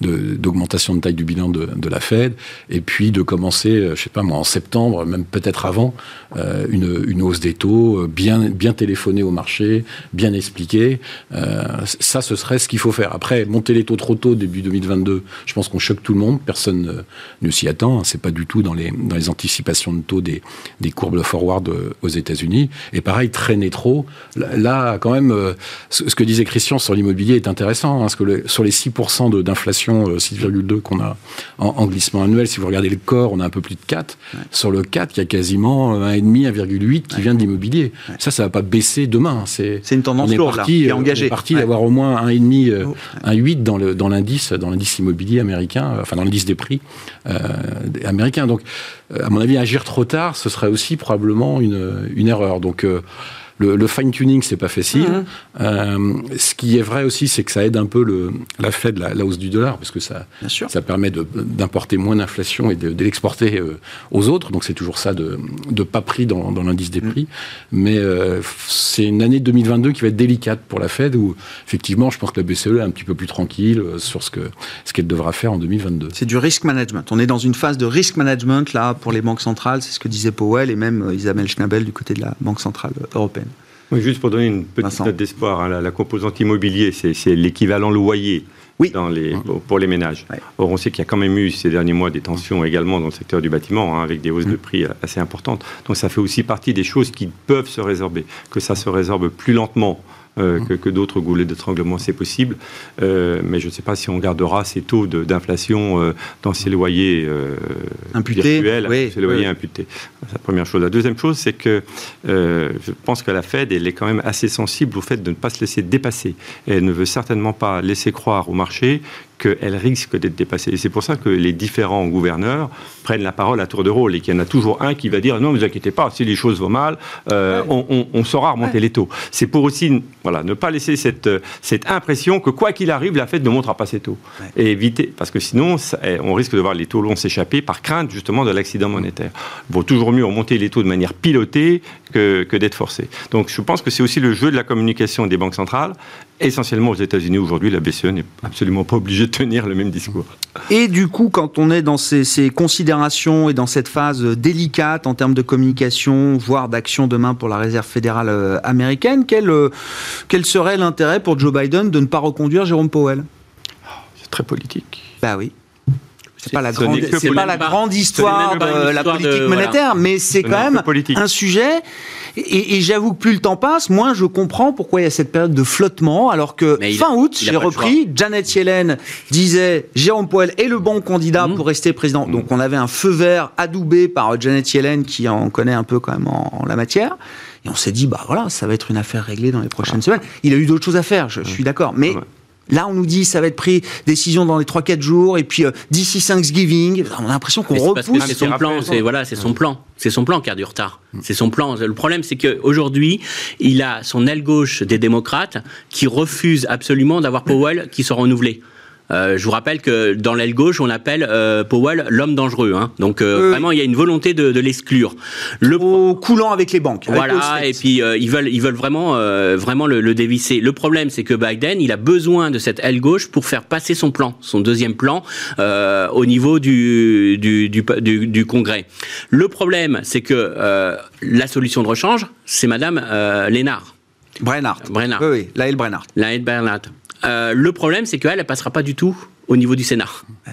d'augmentation de, taille du bilan de, la Fed, et puis de commencer, euh, je sais pas moi, en septembre, même peut-être avant, euh, une, hausse des taux, euh, bien, bien téléphoner au marché, bien expliquer. Euh, ça, ce serait ce qu'il faut faire. Après, monter les taux trop tôt, début 2022, je pense qu'on choque tout le monde, personne ne, s'y attend. hein. C'est pas du tout dans les, dans les anticipations de taux des, des courbes forward aux États-Unis. Et pareil, traîner trop. Là, quand même, ce que disait Christian sur l'immobilier est intéressant, hein, parce que le- sur les 6% de- d'inflation, euh, 6,2 qu'on a en, en glissement annuel, si vous regardez le corps, on a un peu plus de 4. Sur le 4, il y a quasiment euh, 1,5, 1,8 qui vient de l'immobilier. Ça, ça va pas baisser demain. C'est une tendance lourde, là, parti, qui est euh, engagée. On est parti Ouais. d'avoir au moins un et demi, euh, Oh. un 8 dans l'indice dans l'indice immobilier américain, euh, enfin dans l'indice des prix euh, américain. Donc, euh, à mon avis, agir trop tard, ce serait aussi probablement une une erreur. Donc euh, le, le fine-tuning, c'est pas facile. Mhm. Euh, ce qui est vrai aussi, c'est que ça aide un peu le, la Fed, la, la hausse du dollar, parce que ça, permet d'importer moins d'inflation et de, de l'exporter euh, aux autres. Donc c'est toujours ça de, de pas pris dans, dans l'indice des prix. Mais euh, c'est une année 2022 qui va être délicate pour la Fed, où effectivement, je pense que la BCE est un petit peu plus tranquille sur ce que ce qu'elle devra faire en 2022. C'est du risk management. On est dans une phase de risk management là pour les banques centrales, c'est ce que disait Powell et même Isabelle Schnabel du côté de la Banque centrale européenne. Oui, juste pour donner une petite Vincent. note d'espoir, hein, la, la composante immobilier, c'est l'équivalent loyer Oui. dans les, pour, pour les ménages. Ouais. Or, on sait qu'il y a quand même eu ces derniers mois des tensions également dans le secteur du bâtiment, hein, avec des hausses de Mm. prix assez importantes. Donc ça fait aussi partie des choses qui peuvent se résorber. Que ça se résorbe plus lentement euh, que, que d'autres goulets d'étranglement, c'est possible. Euh, mais je ne sais pas si on gardera ces taux d'inflation euh, dans ces loyers Imputés, oui, ces loyers oui. imputés. C'est la première chose. La deuxième chose, c'est que je pense que la Fed, elle est quand même assez sensible au fait de ne pas se laisser dépasser. Elle ne veut certainement pas laisser croire au marché qu'elle risque d'être dépassée. Et c'est pour ça que les différents gouverneurs prennent la parole à tour de rôle et qu'il y en a toujours un qui va dire non, ne vous inquiétez pas, si les choses vont mal, euh, on, saura remonter les taux. C'est pour aussi voilà, ne pas laisser cette, cette impression que quoi qu'il arrive, la Fed ne montera pas ses taux. Et éviter, parce que sinon, eh, on risque de voir les taux longs s'échapper par crainte justement de l'accident monétaire. Il vaut toujours mieux remonter les taux de manière pilotée que, que d'être forcé. Donc je pense que c'est aussi le jeu de la communication des banques centrales essentiellement aux États-Unis aujourd'hui, la BCE n'est absolument pas obligée de tenir le même discours. Et du coup, quand on est dans ces, considérations et dans cette phase délicate en termes de communication, voire d'action demain pour la Réserve fédérale euh, américaine, quel, euh, quel serait l'intérêt pour Joe Biden de ne pas reconduire Jérôme Powell? C'est très politique. Bah oui. C'est pas la grande, c'est pas la grande histoire de la politique monétaire, mais c'est quand même un sujet. Et, j'avoue que plus le temps passe, moins je comprends pourquoi il y a cette période de flottement, alors que fin août, j'ai repris, Janet Yellen disait Jérôme Powell est le bon candidat mmh. pour rester président. Mmh. Donc on avait un feu vert adoubé par Janet Yellen qui en connaît un peu quand même en, la matière. Et on s'est dit, bah voilà, ça va être une affaire réglée dans les prochaines semaines. Il a eu d'autres choses à faire, je, suis d'accord. Mais Là, on nous dit ça va être pris décision dans les 3-4 jours et puis euh, d'ici Thanksgiving, on a l'impression qu'on repousse. C'est son plan, c'est voilà, c'est son plan, c'est son plan qui a du retard. C'est son plan. Le problème, c'est qu'aujourd'hui, il a son aile gauche des démocrates qui refuse absolument d'avoir Powell qui soit renouvelé. Euh, je vous rappelle que dans l'aile gauche, on appelle euh, Powell l'homme dangereux. Hein. Donc euh, vraiment, il y a une volonté de, de l'exclure. Le coulant avec les banques. voilà. et puis ils veulent, ils veulent vraiment, vraiment le, le, dévisser. Le problème, c'est que Biden, il a besoin de cette aile gauche pour faire passer son plan, son deuxième plan, au niveau du du, du, du, du, Congrès. Le problème, c'est que la solution de rechange, c'est Madame Lénard. Brennard. Brennard. Oui, oui, Laëlle Brennard. Laëlle Brennard. Euh, le problème, c'est qu'elle, elle passera pas du tout au niveau du Sénat. Ah.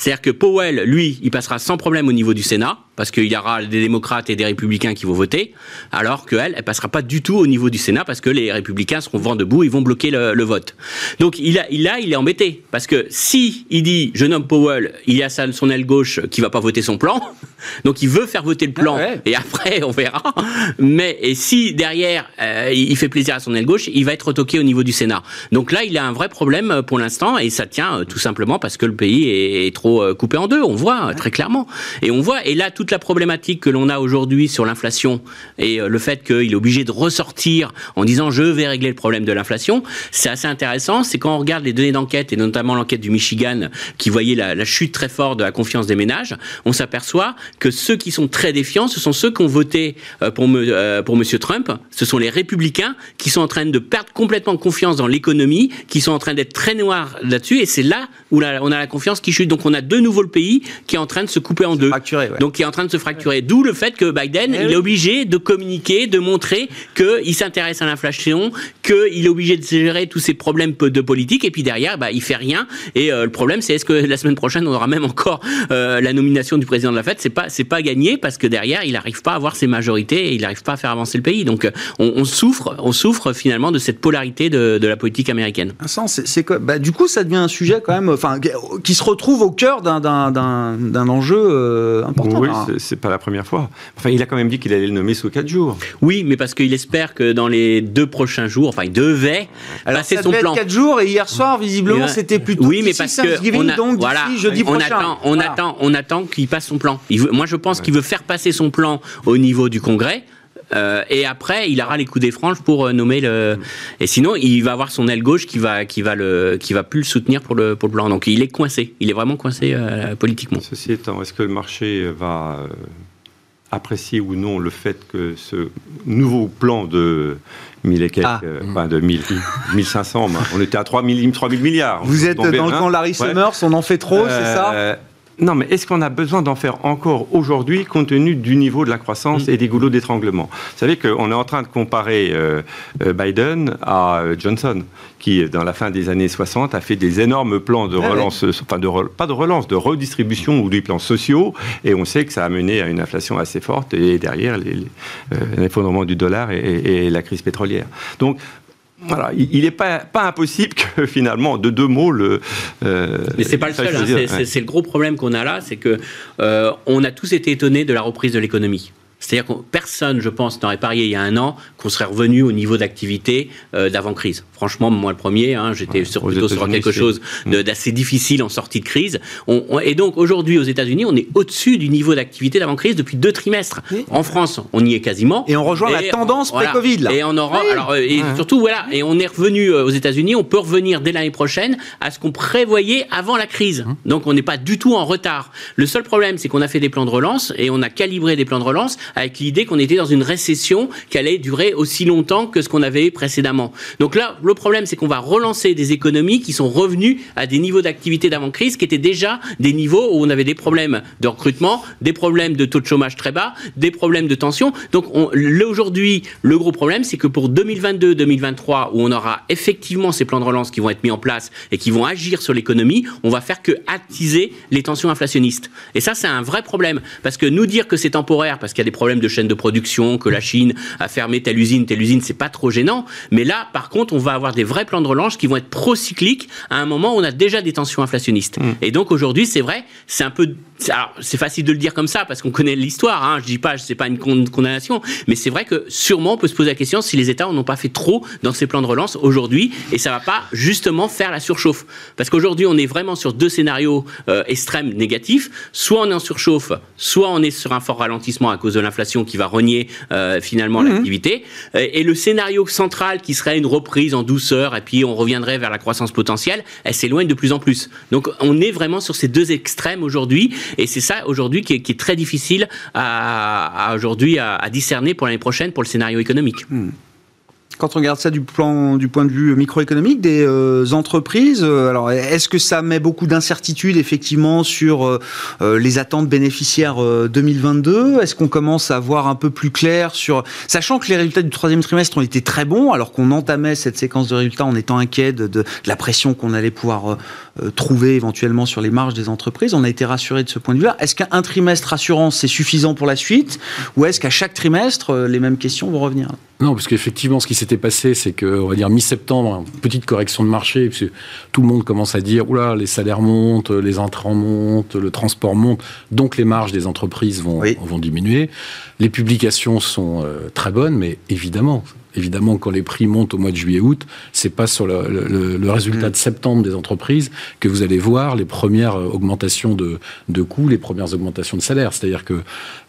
C'est-à-dire que Powell, lui, il passera sans problème au niveau du Sénat, parce qu'il y aura des démocrates et des républicains qui vont voter, alors qu'elle, elle passera pas du tout au niveau du Sénat, parce que les républicains seront vent debout, ils vont bloquer le, vote. Donc il a, il a, il est embêté, parce que si il dit, je nomme Powell, il y a son aile gauche qui va pas voter son plan, donc il veut faire voter le plan, ah et après on verra. Mais et si derrière euh, il fait plaisir à son aile gauche, il va être retoqué au niveau du Sénat. Donc là, il a un vrai problème euh, pour l'instant, et ça tient euh, tout simplement parce que le pays est trop euh, coupé en deux, on voit très clairement. Et on voit, et là, toute la problématique que l'on a aujourd'hui sur l'inflation et euh, le fait qu'il est obligé de ressortir en disant je vais régler le problème de l'inflation, c'est assez intéressant. C'est quand on regarde les données d'enquête, et notamment l'enquête du Michigan, qui voyait la, chute très forte de la confiance des ménages, on s'aperçoit que ceux qui sont très défiants, ce sont ceux qui ont voté euh, pour, pour M. Trump, ce sont les républicains qui sont en train de perdre complètement confiance dans l'économie, qui sont en train d'être très noirs là-dessus, et c'est là où on a la confiance qui chute. Donc on a de nouveau le pays qui est en train de se couper en deux. Donc qui est en train de se fracturer. D'où le fait que Biden, eh il est obligé de communiquer, de montrer qu'il s'intéresse à l'inflation, qu'il est obligé de gérer tous ces problèmes de politique, et puis derrière, bah, il fait rien. Et euh, le problème, c'est est-ce que la semaine prochaine, on aura même encore euh, la nomination du président de la Fed C'est pas, c'est pas gagné parce que derrière, il n'arrive pas à avoir ses majorités et il n'arrive pas à faire avancer le pays. Donc, euh, on, souffre, on souffre finalement de cette polarité de, la politique américaine. c'est, bah, du coup, ça devient un sujet quand même, enfin, qui se retrouve au cœur d'un enjeu euh, important. Oui, c'est pas la première fois. Enfin, il a quand même dit qu'il allait le nommer sous 4 jours. Oui, mais parce qu'il espère que dans les deux prochains jours, enfin, il devait Alors, passer ça son plan. 4 jours et hier soir, visiblement, c'était plutôt oui, mais parce que on a, donc voilà, jeudi on prochain. Attend, on attend, on attend qu'il passe son plan. Il veut, moi, je pense qu'il veut faire passer son plan au niveau du Congrès. Euh, et après, il aura les coups des franges pour euh, nommer le. Et sinon, il va avoir son aile gauche qui va, qui va le, qui va plus le soutenir pour le, pour le blanc. Donc, il est coincé. Il est vraiment coincé euh, politiquement. Ceci étant, est-ce que le marché va apprécier ou non le fait que ce nouveau plan de 1000 et quelques, ah. enfin de 1000, 1500, on était à 3000, 3000 milliards. Vous êtes dans le camp Larry Summers, on en fait trop, c'est ça non, mais est-ce qu'on a besoin d'en faire encore aujourd'hui compte tenu du niveau de la croissance et des goulots d'étranglement? Vous savez qu'on est en train de comparer euh, euh, Biden à euh, Johnson, qui, dans la fin des années 60, a fait des énormes plans de relance, enfin, de pas de relance, de redistribution ou des plans sociaux, et on sait que ça a mené à une inflation assez forte, et derrière l'effondrement du dollar et, et, la crise pétrolière. Donc, voilà, il n'est pas, pas impossible que finalement, de deux mots, le. Euh, Mais c'est pas le seul. Hein, c'est le gros problème qu'on a là, c'est que euh, on a tous été étonnés de la reprise de l'économie. C'est-à-dire que personne, je pense, n'aurait parié il y a un an qu'on serait revenu au niveau d'activité euh, d'avant-crise. Franchement, moi le premier, hein, j'étais sur, plutôt sur quelque chose mm. d'assez difficile en sortie de crise. et donc aujourd'hui aux États-Unis, on est au-dessus du niveau d'activité d'avant-crise depuis deux trimestres. En France, on y est quasiment. Et on rejoint la tendance pré-Covid. Et on aura, alors, et surtout voilà, et on est revenu aux États-Unis. On peut revenir dès l'année prochaine à ce qu'on prévoyait avant la crise. Hum. Donc on n'est pas du tout en retard. Le seul problème, c'est qu'on a fait des plans de relance et on a calibré des plans de relance avec l'idée qu'on était dans une récession qui allait durer aussi longtemps que ce qu'on avait précédemment. Donc là, le problème, c'est qu'on va relancer des économies qui sont revenues à des niveaux d'activité d'avant-crise qui étaient déjà des niveaux où on avait des problèmes de recrutement, des problèmes de taux de chômage très bas, des problèmes de tension. Donc aujourd'hui, le gros problème, c'est que pour 2022-2023, où on aura effectivement ces plans de relance qui vont être mis en place et qui vont agir sur l'économie, on va faire que attiser les tensions inflationnistes. Et ça, c'est un vrai problème. Parce que nous dire que c'est temporaire, parce qu'il y a des problèmes de chaîne de production, que la Chine a fermé telle usine, telle usine, c'est pas trop gênant. Mais là, par contre, on va avoir des vrais plans de relance qui vont être procycliques à un moment où on a déjà des tensions inflationnistes. Mmh. Et donc aujourd'hui, c'est vrai, c'est un peu c'est facile de le dire comme ça parce qu'on connaît l'histoire. Hein. Je dis pas, c'est pas une condamnation, mais c'est vrai que sûrement on peut se poser la question si les États n'ont pas fait trop dans ces plans de relance aujourd'hui, et ça va pas justement faire la surchauffe. Parce qu'aujourd'hui, on est vraiment sur deux scénarios euh, extrêmes négatifs. Soit on est en surchauffe, soit on est sur un fort ralentissement à cause de l'inflation qui va renier euh, finalement mmh. l'activité. Et le scénario central qui serait une reprise en douceur et puis on reviendrait vers la croissance potentielle, elle s'éloigne de plus en plus. Donc on est vraiment sur ces deux extrêmes aujourd'hui et c'est ça aujourd'hui qui, est très difficile à, aujourd'hui à, discerner pour l'année prochaine pour le scénario économique. Hmm quand on regarde ça du, plan, du point de vue microéconomique des euh, entreprises, euh, alors est-ce que ça met beaucoup d'incertitudes effectivement sur euh, les attentes bénéficiaires 2022 Est-ce qu'on commence à voir un peu plus clair sur, sachant que les résultats du troisième trimestre ont été très bons, alors qu'on entamait cette séquence de résultats en étant inquiet de, la pression qu'on allait pouvoir trouver éventuellement sur les marges des entreprises, on a été rassuré de ce point de vue-là. Est-ce qu'un trimestre rassurant c'est suffisant pour la suite, ou est-ce qu'à chaque trimestre les mêmes questions vont revenir? Non, parce qu'effectivement, ce qui s'était passé, c'est que, on va dire mi-septembre, petite correction de marché, puisque tout le monde commence à dire, oula, les salaires montent, les intrants montent, le transport monte, donc les marges des entreprises vont, vont diminuer. Les publications sont euh, très bonnes, mais évidemment, évidemment, quand les prix montent au mois de juillet-août, c'est pas sur le, résultat mm. de septembre des entreprises que vous allez voir les premières augmentations de, de coûts, les premières augmentations de salaire. C'est-à-dire que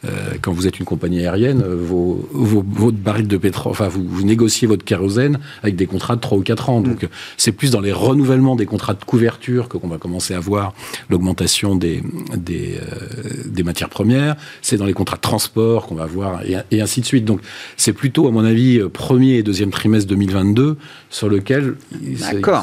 euh, quand vous êtes une compagnie aérienne, vos, vos, votre baril de pétrole, enfin, vous, vous, négociez votre kérosène avec des contrats de 3 ou 4 ans. Mm. Donc, c'est plus dans les renouvellements des contrats de couverture que qu'on va commencer à voir l'augmentation des, des, euh, des, matières premières. C'est dans les contrats de transport qu'on va voir et, et ainsi de suite. Donc, c'est plutôt, à mon avis, premier et deuxième trimestre 2022 sur lequel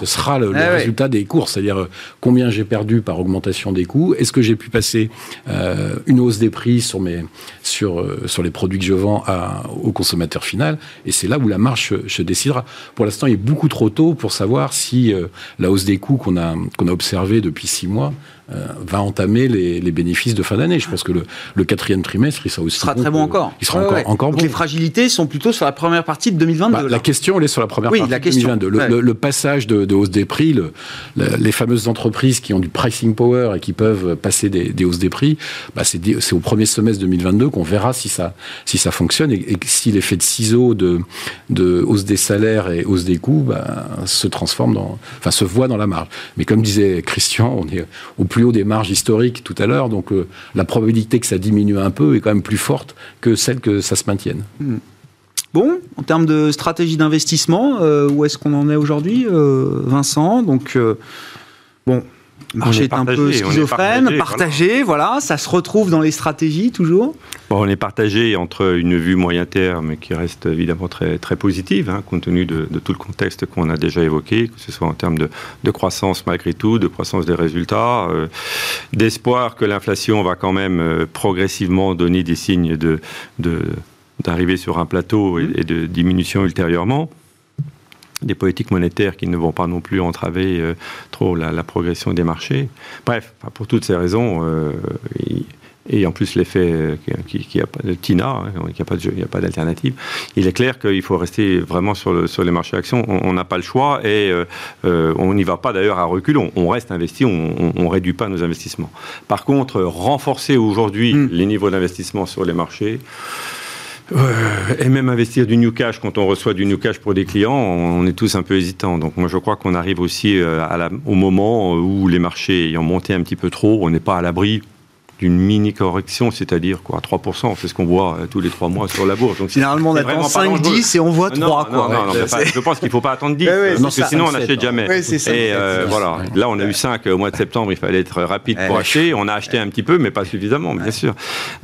ce sera le, ah résultat des courses, c'est-à-dire euh, combien j'ai perdu par augmentation des coûts, est-ce que j'ai pu passer euh, une hausse des prix sur, mes, sur, euh, sur les produits que je vends à, au consommateur final, et c'est là où la marche se, décidera. Pour l'instant, il est beaucoup trop tôt pour savoir si la hausse des coûts qu'on a, qu'on a observée depuis six mois euh, va entamer les, les, bénéfices de fin d'année. Je pense que le, le, quatrième trimestre, il sera aussi. sera très bon encore. Il sera encore, encore bon. Les fragilités sont plutôt sur la première partie de 2022. Bah, la question, elle est sur la première partie de 2022. Le, le, passage de, de, hausse des prix, le, les fameuses entreprises qui ont du pricing power et qui peuvent passer des, des hausses des prix, bah c'est au premier semestre 2022 qu'on verra si ça, si ça fonctionne et, et si l'effet de ciseau de, de hausse des salaires et hausse des coûts bah, se transforme dans, enfin, se voit dans la marge. Mais comme disait Christian, on est au plus plus haut des marges historiques tout à l'heure, donc euh, la probabilité que ça diminue un peu est quand même plus forte que celle que ça se maintienne. Hmm. Bon, en termes de stratégie d'investissement, euh, où est-ce qu'on en est aujourd'hui, euh, Vincent? Donc, bon, le marché est, un peu schizophrène, partagé, voilà. ça se retrouve dans les stratégies toujours bon, On est partagé entre une vue moyen terme qui reste évidemment très, très positive, hein, compte tenu de, tout le contexte qu'on a déjà évoqué, que ce soit en termes de, de croissance malgré tout, de croissance des résultats, euh, d'espoir que l'inflation va quand même euh, progressivement donner des signes de, d'arriver sur un plateau et de diminution ultérieurement des politiques monétaires qui ne vont pas non plus entraver euh, trop la, progression des marchés. Bref, pour toutes ces raisons, euh, et en plus l'effet qui, qui a pas de TINA, hein, il n'y a pas d'alternative. Il est clair qu'il faut rester vraiment sur, le, sur les marchés actions. On n'a pas le choix et on n'y va pas d'ailleurs à recul. On, reste investi, on ne réduit pas nos investissements. Par contre, renforcer aujourd'hui hmm. les niveaux d'investissement sur les marchés. Euh, et même investir du new cash quand on reçoit du new cash pour des clients, on est tous un peu hésitants. Donc moi je crois qu'on arrive aussi euh, au moment où les marchés ayant monté un petit peu trop, on n'est pas à l'abri d'une mini correction, c'est-à-dire quoi, 3%, c'est ce qu'on voit euh, tous les trois mois sur la bourse. Donc Généralement, on attend 5, 10 et on voit 3. Non, non, je pense qu'il ne faut pas attendre 10, parce que sinon on n'achète jamais. et euh, voilà, là on a eu 5 au mois de septembre, il fallait être rapide pour acheter. On a acheté un petit peu, mais pas suffisamment, bien sûr.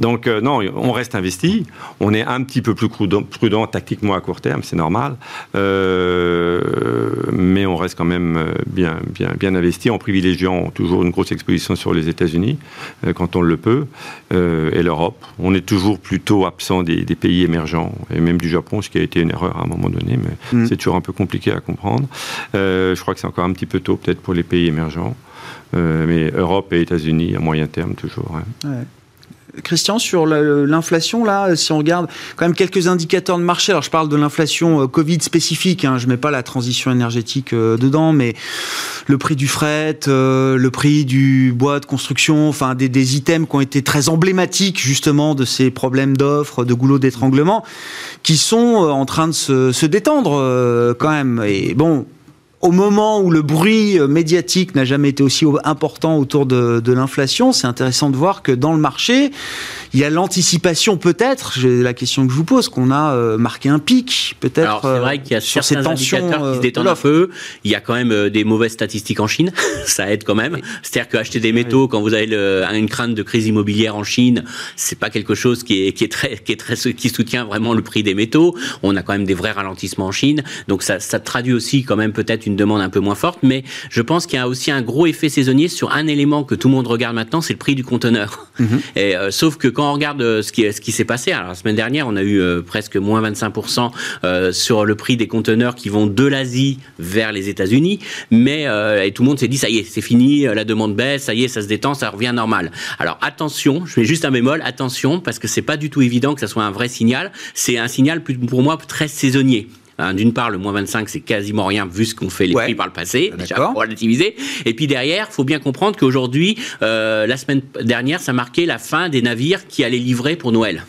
Donc euh, non, on reste investi, on est un petit peu plus prudent, prudent tactiquement à court terme, c'est normal, mais on reste quand même bien, bien, bien investi en privilégiant toujours une grosse exposition sur les États-Unis. Quand on le peut, euh, et l'Europe. On est toujours plutôt absent des, pays émergents, et même du Japon, ce qui a été une erreur à un moment donné, mais mm. c'est toujours un peu compliqué à comprendre. Euh, je crois que c'est encore un petit peu tôt peut-être pour les pays émergents, euh, mais Europe et États-Unis à moyen terme toujours. Hein. Christian, sur l'inflation, là, si on regarde quand même quelques indicateurs de marché, alors je parle de l'inflation euh, Covid spécifique, hein, je mets pas la transition énergétique euh, dedans, mais le prix du fret, euh, le prix du bois de construction, enfin des, des, items qui ont été très emblématiques justement de ces problèmes d'offres, de goulot d'étranglement, qui sont en train de se, se détendre quand même. Et bon, au moment où le bruit euh, médiatique n'a jamais été aussi important autour de, de l'inflation, c'est intéressant de voir que dans le marché, il y a l'anticipation peut-être, la question que je vous pose, qu'on a euh, marqué un pic peut-être c'est vrai qu'il y a sur ces tensions indicateurs qui se euh, détendent un peu. Il y a quand même euh, des mauvaises statistiques en Chine, ça aide quand même. C'est-à-dire qu'acheter des métaux quand vous avez le, une crainte de crise immobilière en Chine, c'est pas quelque chose qui est, qui est très qui est très qui soutient vraiment le prix des métaux. On a quand même des vrais ralentissements en Chine, donc ça, ça traduit aussi quand même peut-être une demande un peu moins forte. Mais je pense qu'il y a aussi un gros effet saisonnier sur un élément que tout le monde regarde maintenant, c'est le prix du conteneur. Mhm. Et sauf que quand on regarde euh, ce qui, ce qui s'est passé, alors la semaine dernière, on a eu euh, presque moins 25% euh, sur le prix des conteneurs qui vont de l'Asie vers les États-Unis, mais et tout le monde s'est dit ça y est, c'est fini, la demande baisse, ça y est, ça se détend, ça revient normal. Alors attention, je mets juste un bémol, attention parce que c'est pas du tout évident que ça soit un vrai signal. C'est un signal pour moi très saisonnier. Hein, d'une part, le moins 25, c'est quasiment rien vu ce qu'on fait les prix par le passé, déjà pour relativiser. Et puis derrière, faut bien comprendre qu'aujourd'hui, euh, la semaine dernière, ça marquait la fin des navires qui allaient livrer pour Noël.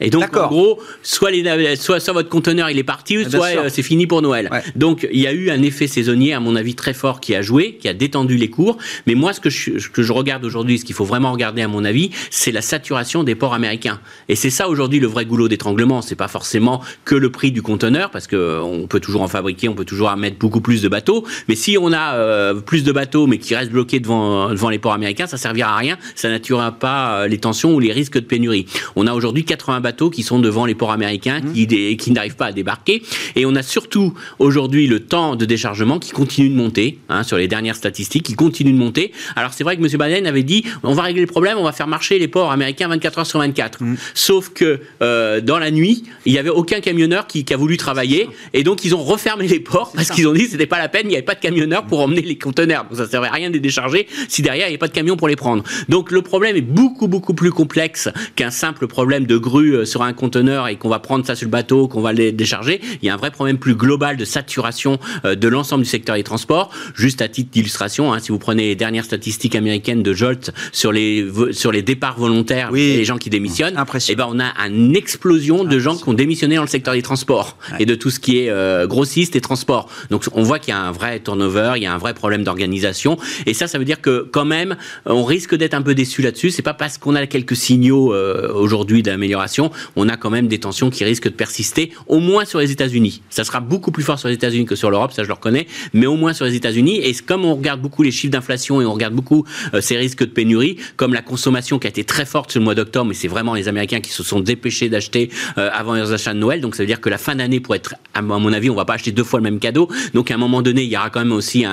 Et donc, en gros, soit, les, soit, soit votre conteneur il est parti, ah, soit euh, c'est fini pour Noël. Donc, il y a eu un effet saisonnier, à mon avis, très fort qui a joué, qui a détendu les cours. Mais moi, ce que je, ce que je regarde aujourd'hui, ce qu'il faut vraiment regarder, à mon avis, c'est la saturation des ports américains. Et c'est ça aujourd'hui le vrai goulot d'étranglement. C'est pas forcément que le prix du conteneur, parce que euh, on peut toujours en fabriquer, on peut toujours mettre beaucoup plus de bateaux. Mais si on a euh, plus de bateaux, mais qui restent bloqués devant, devant les ports américains, ça servira à rien. Ça n'attirera pas les tensions ou les risques de pénurie. On a aujourd'hui 80 bateaux qui sont devant les ports américains, mmh. qui, qui n'arrivent pas à débarquer. Et on a surtout aujourd'hui le temps de déchargement qui continue de monter, hein, sur les dernières statistiques, qui continue de monter. Alors c'est vrai que M. Biden avait dit, on va régler le problème, on va faire marcher les ports américains 24 heures sur 24. Mmh. Sauf que euh, dans la nuit, il n'y avait aucun camionneur qui, a voulu travailler, et donc ils ont refermé les ports parce qu'ils ont dit que c'était pas la peine, il n'y avait pas de camionneurs pour emmener les conteneurs. Donc ça servait à rien de les décharger si derrière il n'y avait pas de camion pour les prendre. Donc le problème est beaucoup beaucoup plus complexe qu'un simple problème de grue euh, sur un conteneur et qu'on va prendre ça sur le bateau, qu'on va les décharger, il y a un vrai problème plus global de saturation euh, de l'ensemble du secteur des transports. Juste à titre d'illustration, hein, si vous prenez les dernières statistiques américaines de Jolt sur les sur les départs volontaires et les gens qui démissionnent, et eh ben on a une explosion de gens qui ont démissionné dans le secteur des transports et de tout ce qui est euh, grossiste et transport. Donc on voit qu'il y a un vrai turnover, il y a un vrai problème d'organisation et ça ça veut dire que quand même on risque d'être un peu déçu là-dessus. C'est pas parce qu'on a quelques signaux euh, aujourd'hui d'amélioration, on a quand même des tensions qui risquent de persister, au moins sur les États-Unis. Ça sera beaucoup plus fort sur les États-Unis que sur l'Europe, ça je le reconnais, mais au moins sur les États-Unis. Et comme on regarde beaucoup les chiffres d'inflation et on regarde beaucoup euh, ces risques de pénurie, comme la consommation qui a été très forte sur le mois d'octobre, mais c'est vraiment les Américains qui se sont dépêchés d'acheter euh, avant leurs achats de Noël. Donc ça veut dire que la fin d'année, pour être, à mon avis, on va pas acheter deux fois le même cadeau. Donc à un moment donné, il y aura quand même aussi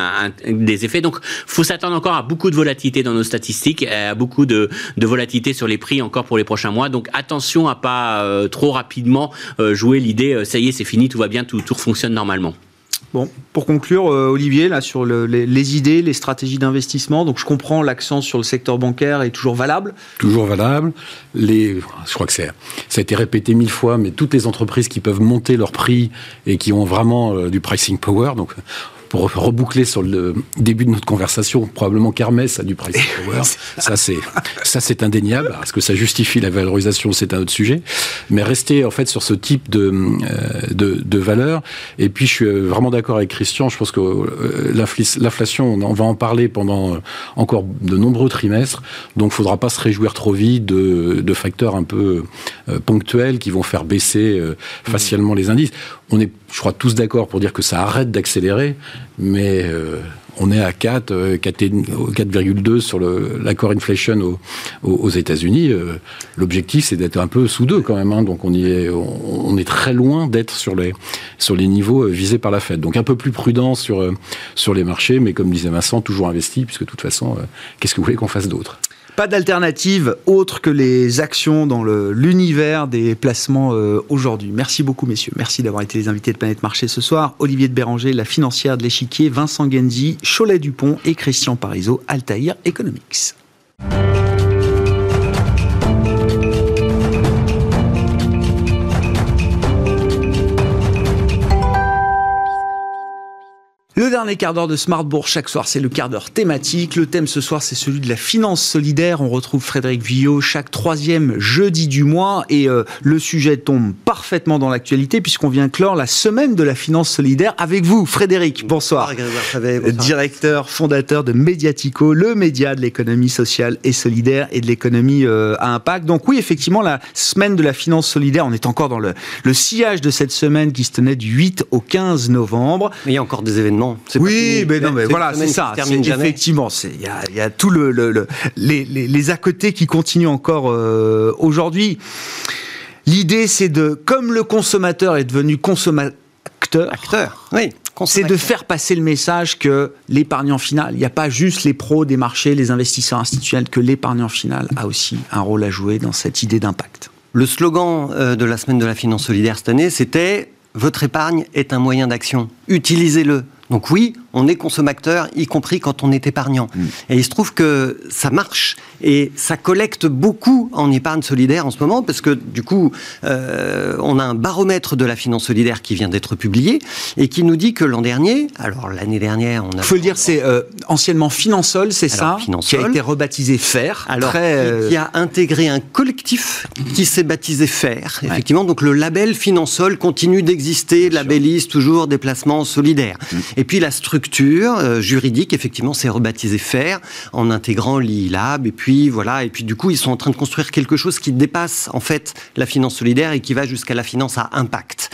des effets. Donc faut s'attendre encore à beaucoup de volatilité dans nos statistiques, à beaucoup de, de volatilité sur les prix encore pour les prochains mois. Donc attention à pas euh, trop rapidement euh, jouer l'idée, euh, ça y est, c'est fini, tout va bien, tout, tout fonctionne normalement. Bon, pour conclure, euh, Olivier, là, sur le, les, les, idées, les stratégies d'investissement, donc je comprends l'accent sur le secteur bancaire est toujours valable Toujours valable. Les, je crois que c'est, ça a été répété mille fois, mais toutes les entreprises qui peuvent monter leur prix et qui ont vraiment euh, du pricing power, donc pour reboucler sur le début de notre conversation, probablement qu'Hermès a du pricing power. ça, c'est, ça, c'est indéniable. Est-ce que ça justifie la valorisation C'est un autre sujet. Mais rester, en fait, sur ce type de, euh, de, de valeur. Et puis, je suis euh, vraiment d'accord avec Christian. Je pense que euh, l'inflation, on va en parler pendant encore de nombreux trimestres. Donc, il faudra pas se réjouir trop vite de, de facteurs un peu ponctuels qui vont faire baisser facialement les indices. On est, je crois, tous d'accord pour dire que ça arrête d'accélérer mais euh, on est à 4, 4,2 euh, sur l'accord inflation aux, États-Unis. Euh, l'objectif, c'est d'être un peu sous deux quand même. Hein, donc on, est, on, est très loin d'être sur les, sur les niveaux visés par la Fed. Donc un peu plus prudent sur, sur les marchés, mais comme disait Vincent, toujours investi, puisque de toute façon, qu'est-ce que vous voulez qu'on fasse d'autre? Pas d'alternative autre que les actions dans l'univers des placements euh, aujourd'hui. Merci beaucoup, messieurs. Merci d'avoir été les invités de Planète Marché ce soir. Olivier de Béranger, la financière de l'échiquier, Vincent Genzi, Cholet Dupont et Christian Parizeau, Altair Economics. Le dernier quart d'heure de Smartbourg chaque soir, c'est le quart d'heure thématique. Le thème ce soir, c'est celui de la finance solidaire. On retrouve Frédéric Villot chaque troisième jeudi du mois et euh, le sujet tombe parfaitement dans l'actualité puisqu'on vient clore la semaine de la finance solidaire avec vous, Frédéric. Bonsoir. bonsoir. Directeur, fondateur de Mediatico, le média de l'économie sociale et solidaire et de l'économie euh, à impact. Donc oui, effectivement, la semaine de la finance solidaire, on est encore dans le, le sillage de cette semaine qui se tenait du 8 au 15 novembre. Mais il y a encore des événements oui, mais non, mais voilà, c'est ça. Effectivement, il y, y a, tout le, le, les, les, les, à côté qui continuent encore euh, aujourd'hui. L'idée, c'est de, comme le consommateur est devenu consommateur, Acteur, oui. C'est de faire passer le message que l'épargnant final, il n'y a pas juste les pros des marchés, les investisseurs institutionnels, que l'épargnant final a aussi un rôle à jouer dans cette idée d'impact. Le slogan euh, de la semaine de la finance solidaire cette année, c'était Votre épargne est un moyen d'action. Utilisez-le. Donc oui, on est consommateur, y compris quand on est épargnant. Mm. Et il se trouve que ça marche et ça collecte beaucoup en épargne solidaire en ce moment parce que du coup, euh, on a un baromètre de la finance solidaire qui vient d'être publié et qui nous dit que l'an dernier, alors l'année dernière, on a. Il faut le dire, c'est euh, anciennement Finansol, c'est ça, qui a été rebaptisé FAIR. Alors, euh, qui a intégré un collectif qui s'est baptisé FAIR. Effectivement, donc le label Finansol continue d'exister, labellise toujours des placements solidaires. Mm. Et puis la structure euh, juridique, effectivement, s'est rebaptisée FAIR en intégrant l'ILAB. Et puis voilà. Et puis du coup, ils sont en train de construire quelque chose qui dépasse en fait la finance solidaire et qui va jusqu'à la finance à impact.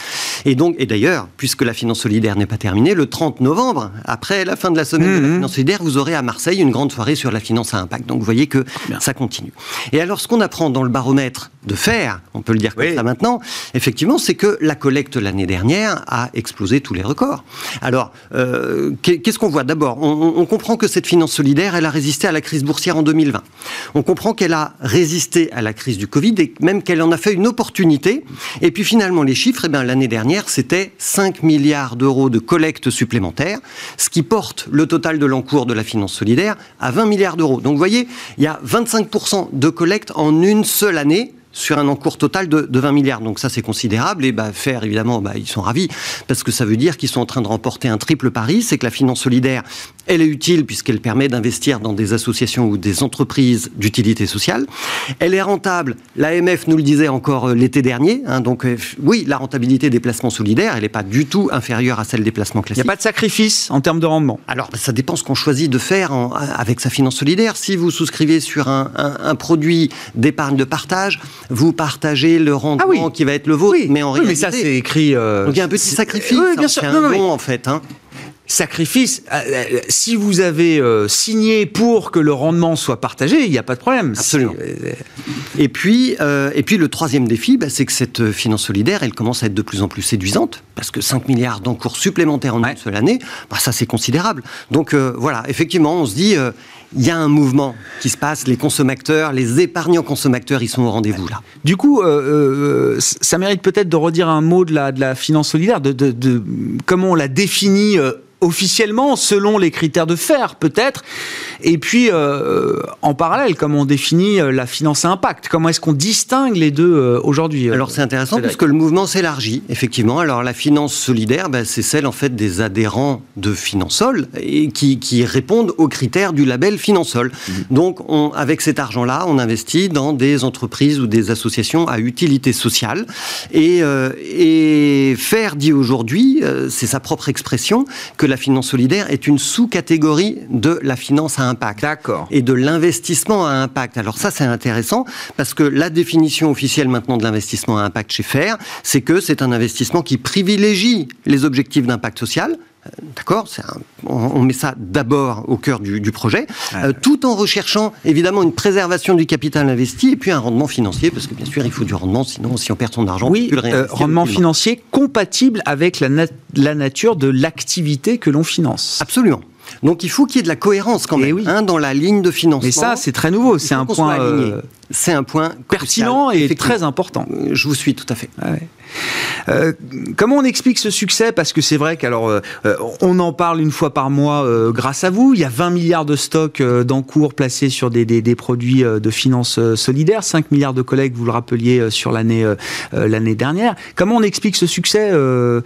Et donc, et d'ailleurs, puisque la finance solidaire n'est pas terminée, le 30 novembre, après la fin de la semaine de la mmh, finance solidaire, vous aurez à Marseille une grande soirée sur la finance à impact. Donc vous voyez que ça continue. Et alors, ce qu'on apprend dans le baromètre de faire, on peut le dire comme ça maintenant, effectivement, c'est que la collecte l'année dernière a explosé tous les records. Alors, euh, qu'est-ce qu'on voit D'abord, on, comprend que cette finance solidaire, a résisté à la crise boursière en 2020. On comprend qu'elle a résisté à la crise du Covid et même qu'elle en a fait une opportunité. Et puis finalement, les chiffres, eh bien, l'année dernière, c'était 5 milliards d'euros de collecte supplémentaire, ce qui porte le total de l'encours de la finance solidaire à 20 milliards d'euros. Donc vous voyez, il y a 25% de collecte en une seule année sur un encours total de, 20 milliards. Donc ça, c'est considérable. Et bah, faire, évidemment, bah, ils sont ravis, parce que ça veut dire qu'ils sont en train de remporter un triple pari, c'est que la finance solidaire, elle est utile puisqu'elle permet d'investir dans des associations ou des entreprises d'utilité sociale. Elle est rentable. L'AMF nous le disait encore euh, l'été dernier. Hein, donc euh, oui, la rentabilité des placements solidaires, elle n'est pas du tout inférieure à celle des placements classiques. Il n'y a pas de sacrifice en termes de rendement? Alors ça dépend ce qu'on choisit de faire avec sa finance solidaire. Si vous souscrivez sur un, produit d'épargne de partage, vous partagez le rendement ah qui va être le vôtre. mais en réalité, mais ça c'est écrit. Euh, donc il y a un petit sacrifice. Oui, bien sûr. C'est un bon en fait. Hein sacrifice. Euh, euh, si vous avez euh, signé pour que le rendement soit partagé, il n'y a pas de problème. Absolument. Et puis, euh, et puis le troisième défi, bah, c'est que cette finance solidaire, elle commence à être de plus en plus séduisante, parce que 5 milliards d'encours supplémentaires en une seule année, bah, ça c'est considérable. Donc euh, voilà, effectivement, on se dit, il y a un mouvement qui se passe, les consommateurs, les épargnants consommateurs, ils sont au rendez-vous là. Du coup, ça mérite peut-être de redire un mot de la, finance solidaire, de, de, de comment on la définit officiellement selon les critères de faire peut-être. Et puis euh, en parallèle comment on définit euh, la finance à impact comment est-ce qu'on distingue les deux euh, aujourd'hui alors c'est intéressant parce que le mouvement s'élargit effectivement. Alors la finance solidaire ben, c'est celle en fait des adhérents de Finansol et qui, qui répondent aux critères du label Finansol. Mmh. donc on, avec cet argent là on investit dans des entreprises ou des associations à utilité sociale. Et, et faire dit aujourd'hui c'est sa propre expression que la finance solidaire est une sous-catégorie de la finance à impact. D'accord. Et de l'investissement à impact. Alors ça, c'est intéressant parce que la définition officielle maintenant de l'investissement à impact chez FAIR, c'est que c'est un investissement qui privilégie les objectifs d'impact social, D'accord on, met ça d'abord au cœur du, projet, euh, tout en recherchant évidemment une préservation du capital investi et puis un rendement financier, parce que bien sûr il faut du rendement, sinon si on perd son argent, oui, le euh, rendement financier compatible avec la, la nature de l'activité que l'on finance. Absolument. Donc il faut qu'il y ait de la cohérence quand eh même hein, dans la ligne de financement. Mais ça, c'est très nouveau. C'est un point. Euh, c'est un point pertinent et très important. Je vous suis tout à fait. Euh, comment on explique ce succès? Parce que c'est vrai qu'alors euh, on en parle une fois par mois euh, grâce à vous. Il y a 20 milliards de stocks d'encours placés sur des, des, des produits de finances solidaires, 5 milliards de collègues, vous le rappeliez, sur l'année l'année dernière. Comment on explique ce succès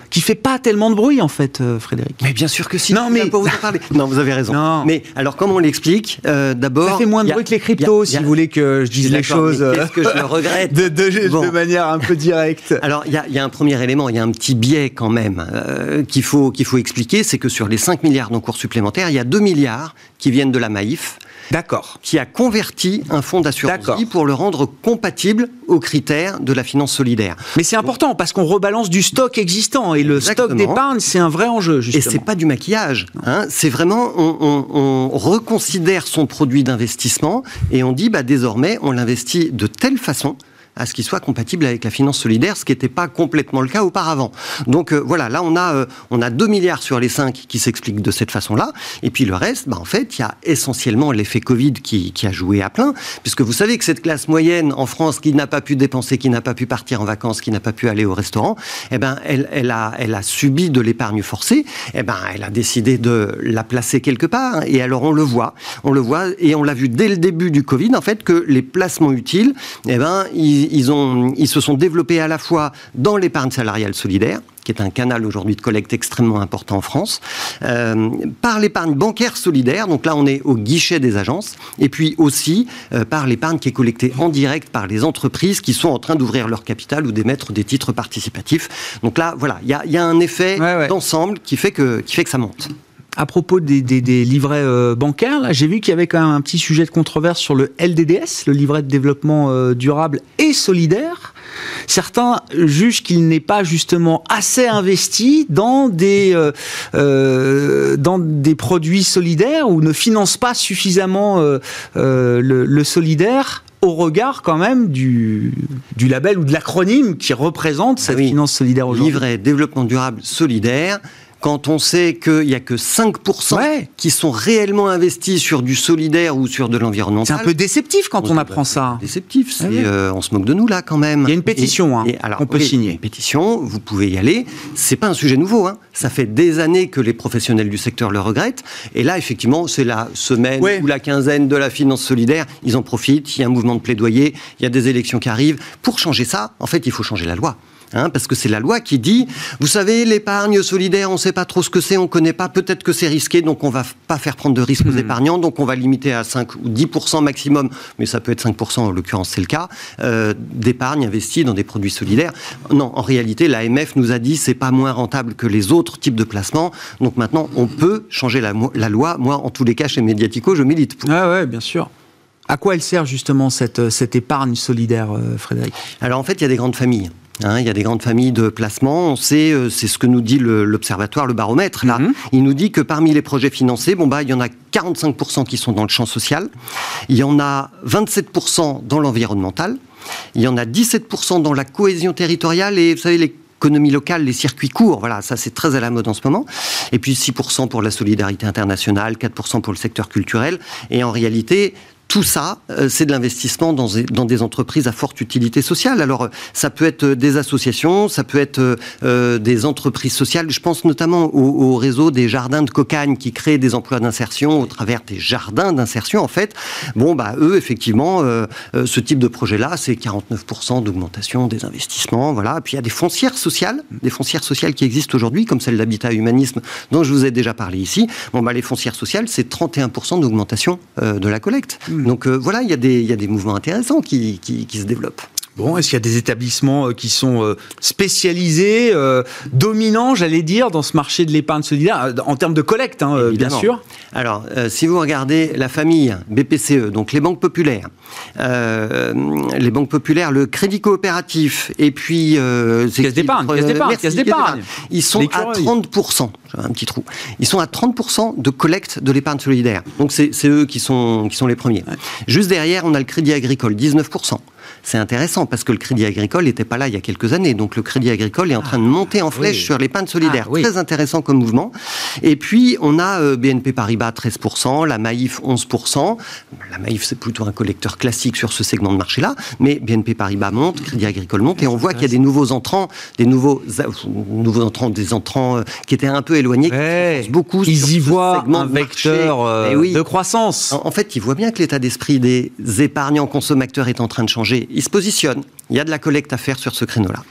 qui fait pas tellement de bruit en fait, Frédéric? Mais bien sûr que si. Non, mais vous en parler. non, vous avez raison. Non. Mais alors comment on l'explique? D'abord, ça fait moins de bruit que les cryptos, si vous voulez que je dise les choses. Qu'est-ce que je le regrette? De, de, manière un peu directe. Alors y a, y a un premier élément, il y a un petit biais quand même euh, qu'il faut, qu'il faut expliquer, c'est que sur les 5 milliards d'encours supplémentaires, il y a 2 milliards qui viennent de la Maïf. D'accord. Qui a converti un fonds d'assurance vie pour le rendre compatible aux critères de la finance solidaire. Mais c'est important parce qu'on rebalance du stock existant et le stock d'épargne, c'est un vrai enjeu. Justement. Et c'est pas du maquillage. Hein. c'est vraiment, on, on, on, reconsidère son produit d'investissement et on dit, bah, désormais, on l'investit de telle façon à ce qu'il soit compatible avec la finance solidaire, ce qui n'était pas complètement le cas auparavant. Donc euh, voilà, là on a, euh, on a 2 milliards sur les 5 qui s'expliquent de cette façon-là, et puis le reste, bah, en fait, il y a essentiellement l'effet Covid qui, qui, a joué à plein, puisque vous savez que cette classe moyenne en France qui n'a pas pu dépenser, qui n'a pas pu partir en vacances, qui n'a pas pu aller au restaurant, eh ben, elle, elle, a, elle a subi de l'épargne forcée, eh ben, elle a décidé de la placer quelque part, et alors on le voit, on le voit, et on l'a vu dès le début du Covid, en fait, que les placements utiles, eh ben, ils, ont, ils se sont développés à la fois dans l'épargne salariale solidaire, qui est un canal aujourd'hui de collecte extrêmement important en France, euh, par l'épargne bancaire solidaire, donc là on est au guichet des agences, et puis aussi euh, par l'épargne qui est collectée en direct par les entreprises qui sont en train d'ouvrir leur capital ou d'émettre des titres participatifs. Donc là, voilà, il y a, un effet d'ensemble qui, fait que, qui fait que ça monte à propos des, livrets euh, bancaires, j'ai vu qu'il y avait quand même un petit sujet de controverse sur le LDDS, le livret de développement euh, durable et solidaire. Certains jugent qu'il n'est pas justement assez investi dans des, euh, dans des produits solidaires ou ne finance pas suffisamment le, solidaire au regard quand même du, du label ou de l'acronyme qui représente cette ah finance solidaire aujourd'hui. Livret développement durable solidaire, quand on sait qu'il n'y a que 5% qui sont réellement investis sur du solidaire ou sur de l'environnemental. C'est un peu déceptif quand on, apprend ça. Déceptif, ah euh, on se moque de nous là quand même. Il y a une pétition hein, on peut signer. Une pétition, vous pouvez y aller. C'est pas un sujet nouveau. Hein. Ça fait des années que les professionnels du secteur le regrettent. Et là, effectivement, c'est la semaine ou la quinzaine de la finance solidaire. Ils en profitent. Il y a un mouvement de plaidoyer. Il y a des élections qui arrivent. Pour changer ça, en fait, il faut changer la loi. Hein, parce que c'est la loi qui dit, vous savez, l'épargne solidaire, on ne sait pas trop ce que c'est, on ne connaît pas, peut-être que c'est risqué, donc on va pas faire prendre de risques aux hmm. épargnants, donc on va limiter à 5 ou 10% maximum, mais ça peut être 5%, en l'occurrence c'est le cas, euh, d'épargne investie dans des produits solidaires. Non, en réalité, l'AMF nous a dit, c'est pas moins rentable que les autres types de placements, donc maintenant on peut changer la, loi. Moi, en tous les cas, chez Mediatico, je milite pour. Ah ouais, bien sûr. À quoi elle sert justement cette, cette épargne solidaire, euh, Frédéric? Alors en fait, il y a des grandes familles. Hein, il y a des grandes familles de placement. On sait, euh, c'est ce que nous dit l'observatoire, le, baromètre. Là, mhm. il nous dit que parmi les projets financés, bon bah, il y en a 45% qui sont dans le champ social. Il y en a 27% dans l'environnemental. Il y en a 17% dans la cohésion territoriale et vous savez l'économie locale, les circuits courts, voilà, ça c'est très à la mode en ce moment. Et puis 6% pour la solidarité internationale, 4% pour le secteur culturel. Et en réalité, tout ça, euh, c'est de l'investissement dans, des entreprises à forte utilité sociale. Alors, ça peut être des associations, ça peut être euh, des entreprises sociales. Je pense notamment au, réseau des jardins de cocagne qui créent des emplois d'insertion au travers des jardins d'insertion. En fait, bon, bah, eux, effectivement, euh, ce type de projet-là, c'est 49% d'augmentation des investissements. Voilà. Puis il y a des foncières sociales, des foncières sociales qui existent aujourd'hui, comme celle d'Habitat Humanisme, dont je vous ai déjà parlé ici. Bon, bah, les foncières sociales, c'est 31% d'augmentation de la collecte. Donc euh, voilà, il y, a des mouvements intéressants qui, se développent. Bon, est-ce qu'il y a des établissements euh, qui sont euh, spécialisés, dominants, j'allais dire, dans ce marché de l'épargne solidaire, en termes de collecte, hein, bien sûr. Alors, si vous regardez la famille BPCE, donc les banques populaires, les banques populaires, le crédit coopératif, et puis... caisse d'épargne, caisse d'épargne, Ils sont à 30%, un petit trou, ils sont à 30% de collecte de l'épargne solidaire. Donc c'est eux qui sont, qui sont les premiers. Juste derrière, on a le crédit agricole, 19% c'est intéressant parce que le crédit agricole n'était pas là il y a quelques années. Donc le crédit agricole est en train de monter en ah, flèche sur l'épargne solidaire. Ah, Très intéressant comme mouvement. Et puis on a euh, BNP Paribas 13%, la Maïf 11%. La Maïf c'est plutôt un collecteur classique sur ce segment de marché-là, mais BNP Paribas monte, Crédit Agricole monte, et on voit qu'il y a des nouveaux entrants, des nouveaux, nouveaux entrants, des entrants euh, qui étaient un peu éloignés, beaucoup. Ils y voient un vecteur euh, eh de croissance. En, en fait, ils voient bien que l'état d'esprit des épargnants consommateurs est en train de changer il se positionne. Il y a de la collecte à faire sur ce créneau-là.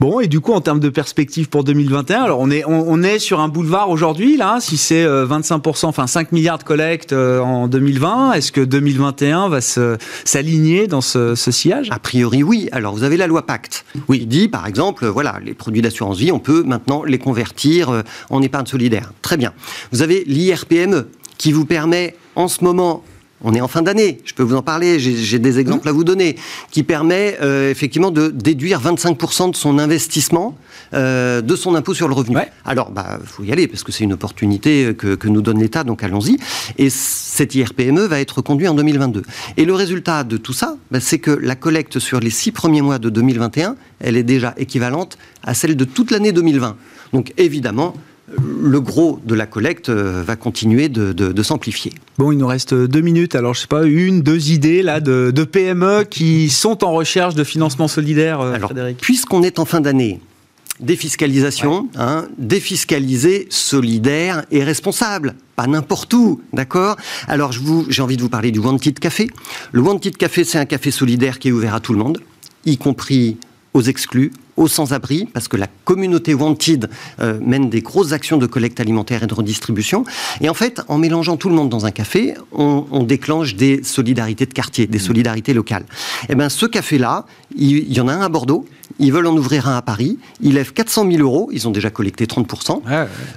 Bon, et du coup, en termes de perspective pour 2021, alors on est, on, est sur un boulevard aujourd'hui, là, si c'est 25%, euh, enfin 5 milliards de collecte euh, en 2020, est-ce que 2021 va s'aligner dans ce, sillage? A priori, oui. Alors, vous avez la loi Pacte. Oui. Il dit, par exemple, voilà, les produits d'assurance vie, on peut maintenant les convertir euh, en épargne solidaire. Très bien. Vous avez l'IRPME qui vous permet en ce moment on est en fin d'année, je peux vous en parler, j'ai des exemples à vous donner, qui permet euh, effectivement de déduire 25% de son investissement euh, de son impôt sur le revenu. Alors, il bah, faut y aller, parce que c'est une opportunité que, nous donne l'État, donc allons-y. Et cet IRPME va être conduit en 2022. Et le résultat de tout ça, bah, c'est que la collecte sur les six premiers mois de 2021, elle est déjà équivalente à celle de toute l'année 2020. Donc évidemment, le gros de la collecte euh, va continuer de, s'amplifier. Bon, il nous reste deux minutes. Alors, je sais pas, une, deux idées là de, PME qui sont en recherche de financement solidaire, euh, Alors, Puisqu'on est en fin d'année, défiscalisation, hein, défiscaliser solidaire et responsable. Pas n'importe où, d'accord? Alors, j'ai envie de vous parler du Wanted Café. Le Wanted Café, c'est un café solidaire qui est ouvert à tout le monde, y compris aux exclus, aux sans-abri, parce que la communauté Wanted euh, mène des grosses actions de collecte alimentaire et de redistribution. Et en fait, en mélangeant tout le monde dans un café, on, on déclenche des solidarités de quartier, des solidarités locales. Et eh bien, ce café-là, il, y en a un à Bordeaux, ils veulent en ouvrir un à Paris. Ils lèvent 400 000 euros. Ils ont déjà collecté 30%.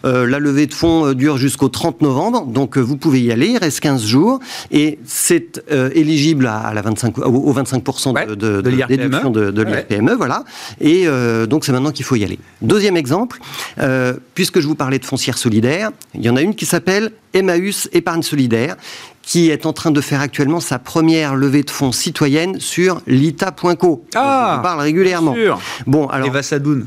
Euh, la levée de fonds euh, dure jusqu'au 30 novembre. Donc, vous pouvez y aller. Il reste 15 jours. Et c'est éligible à, la 25, au 25% de, de, de, déduction de, de l'IRPME. Voilà. Et euh, donc c'est maintenant qu'il faut y aller. Deuxième exemple, euh, puisque je vous parlais de foncière solidaire, il y en a une qui s'appelle Emmaüs Épargne Solidaire, qui est en train de faire actuellement sa première levée de fonds citoyenne sur lita.co. Ah, on parle régulièrement. Sûr. Bon, alors Eva Sadoun.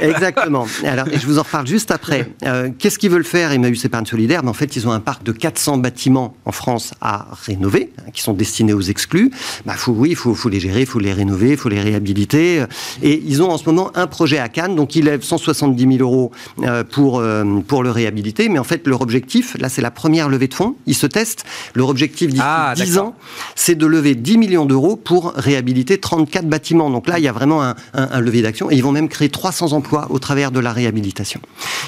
exactement. alors, je vous en reparle juste après. Euh, qu'est-ce qu'ils veulent faire Emmaüs Épargne Solidaire? Ben, En fait, ils ont un parc de 400 bâtiments en France à rénover, hein, qui sont destinés aux exclus. Ben, faut, oui, il faut, faut, les gérer, il faut les rénover, il faut les réhabiliter. Et ils ont en ce moment un projet à Cannes, donc ils lèvent 170 000 euros euh, pour, euh, pour le réhabiliter. Mais en fait, leur objectif, là, c'est la première levée de fonds. Ils se testent leur objectif d'ici 10 ah, ans, c'est de lever 10 millions d'euros pour réhabiliter 34 bâtiments. Donc là, il y a vraiment un, un, levier d'action. Et ils vont même créer 300 emplois au travers de la réhabilitation.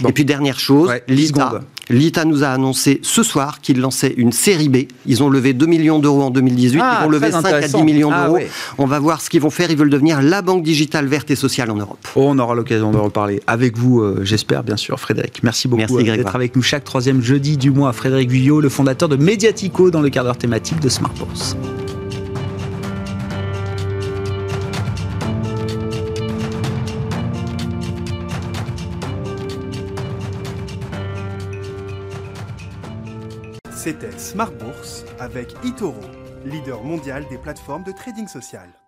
Et puis, dernière chose, l'ITA. L'ITA nous a annoncé ce soir qu'ils lançaient une série B. Ils ont levé 2 millions d'euros en 2018. Ah, ils vont lever 5 à 10 millions ah, d'euros. On va voir ce qu'ils vont faire. Ils veulent devenir la banque digitale verte et sociale en Europe. Oh, on aura l'occasion de reparler avec vous, euh, j'espère, bien sûr, Frédéric. Merci beaucoup euh, d'être avec nous chaque troisième jeudi du mois. Frédéric Guyot, le fondateur de dans le quart d'heure thématique de Smart Bourse. C'était Smart Bourse avec Itoro, leader mondial des plateformes de trading social.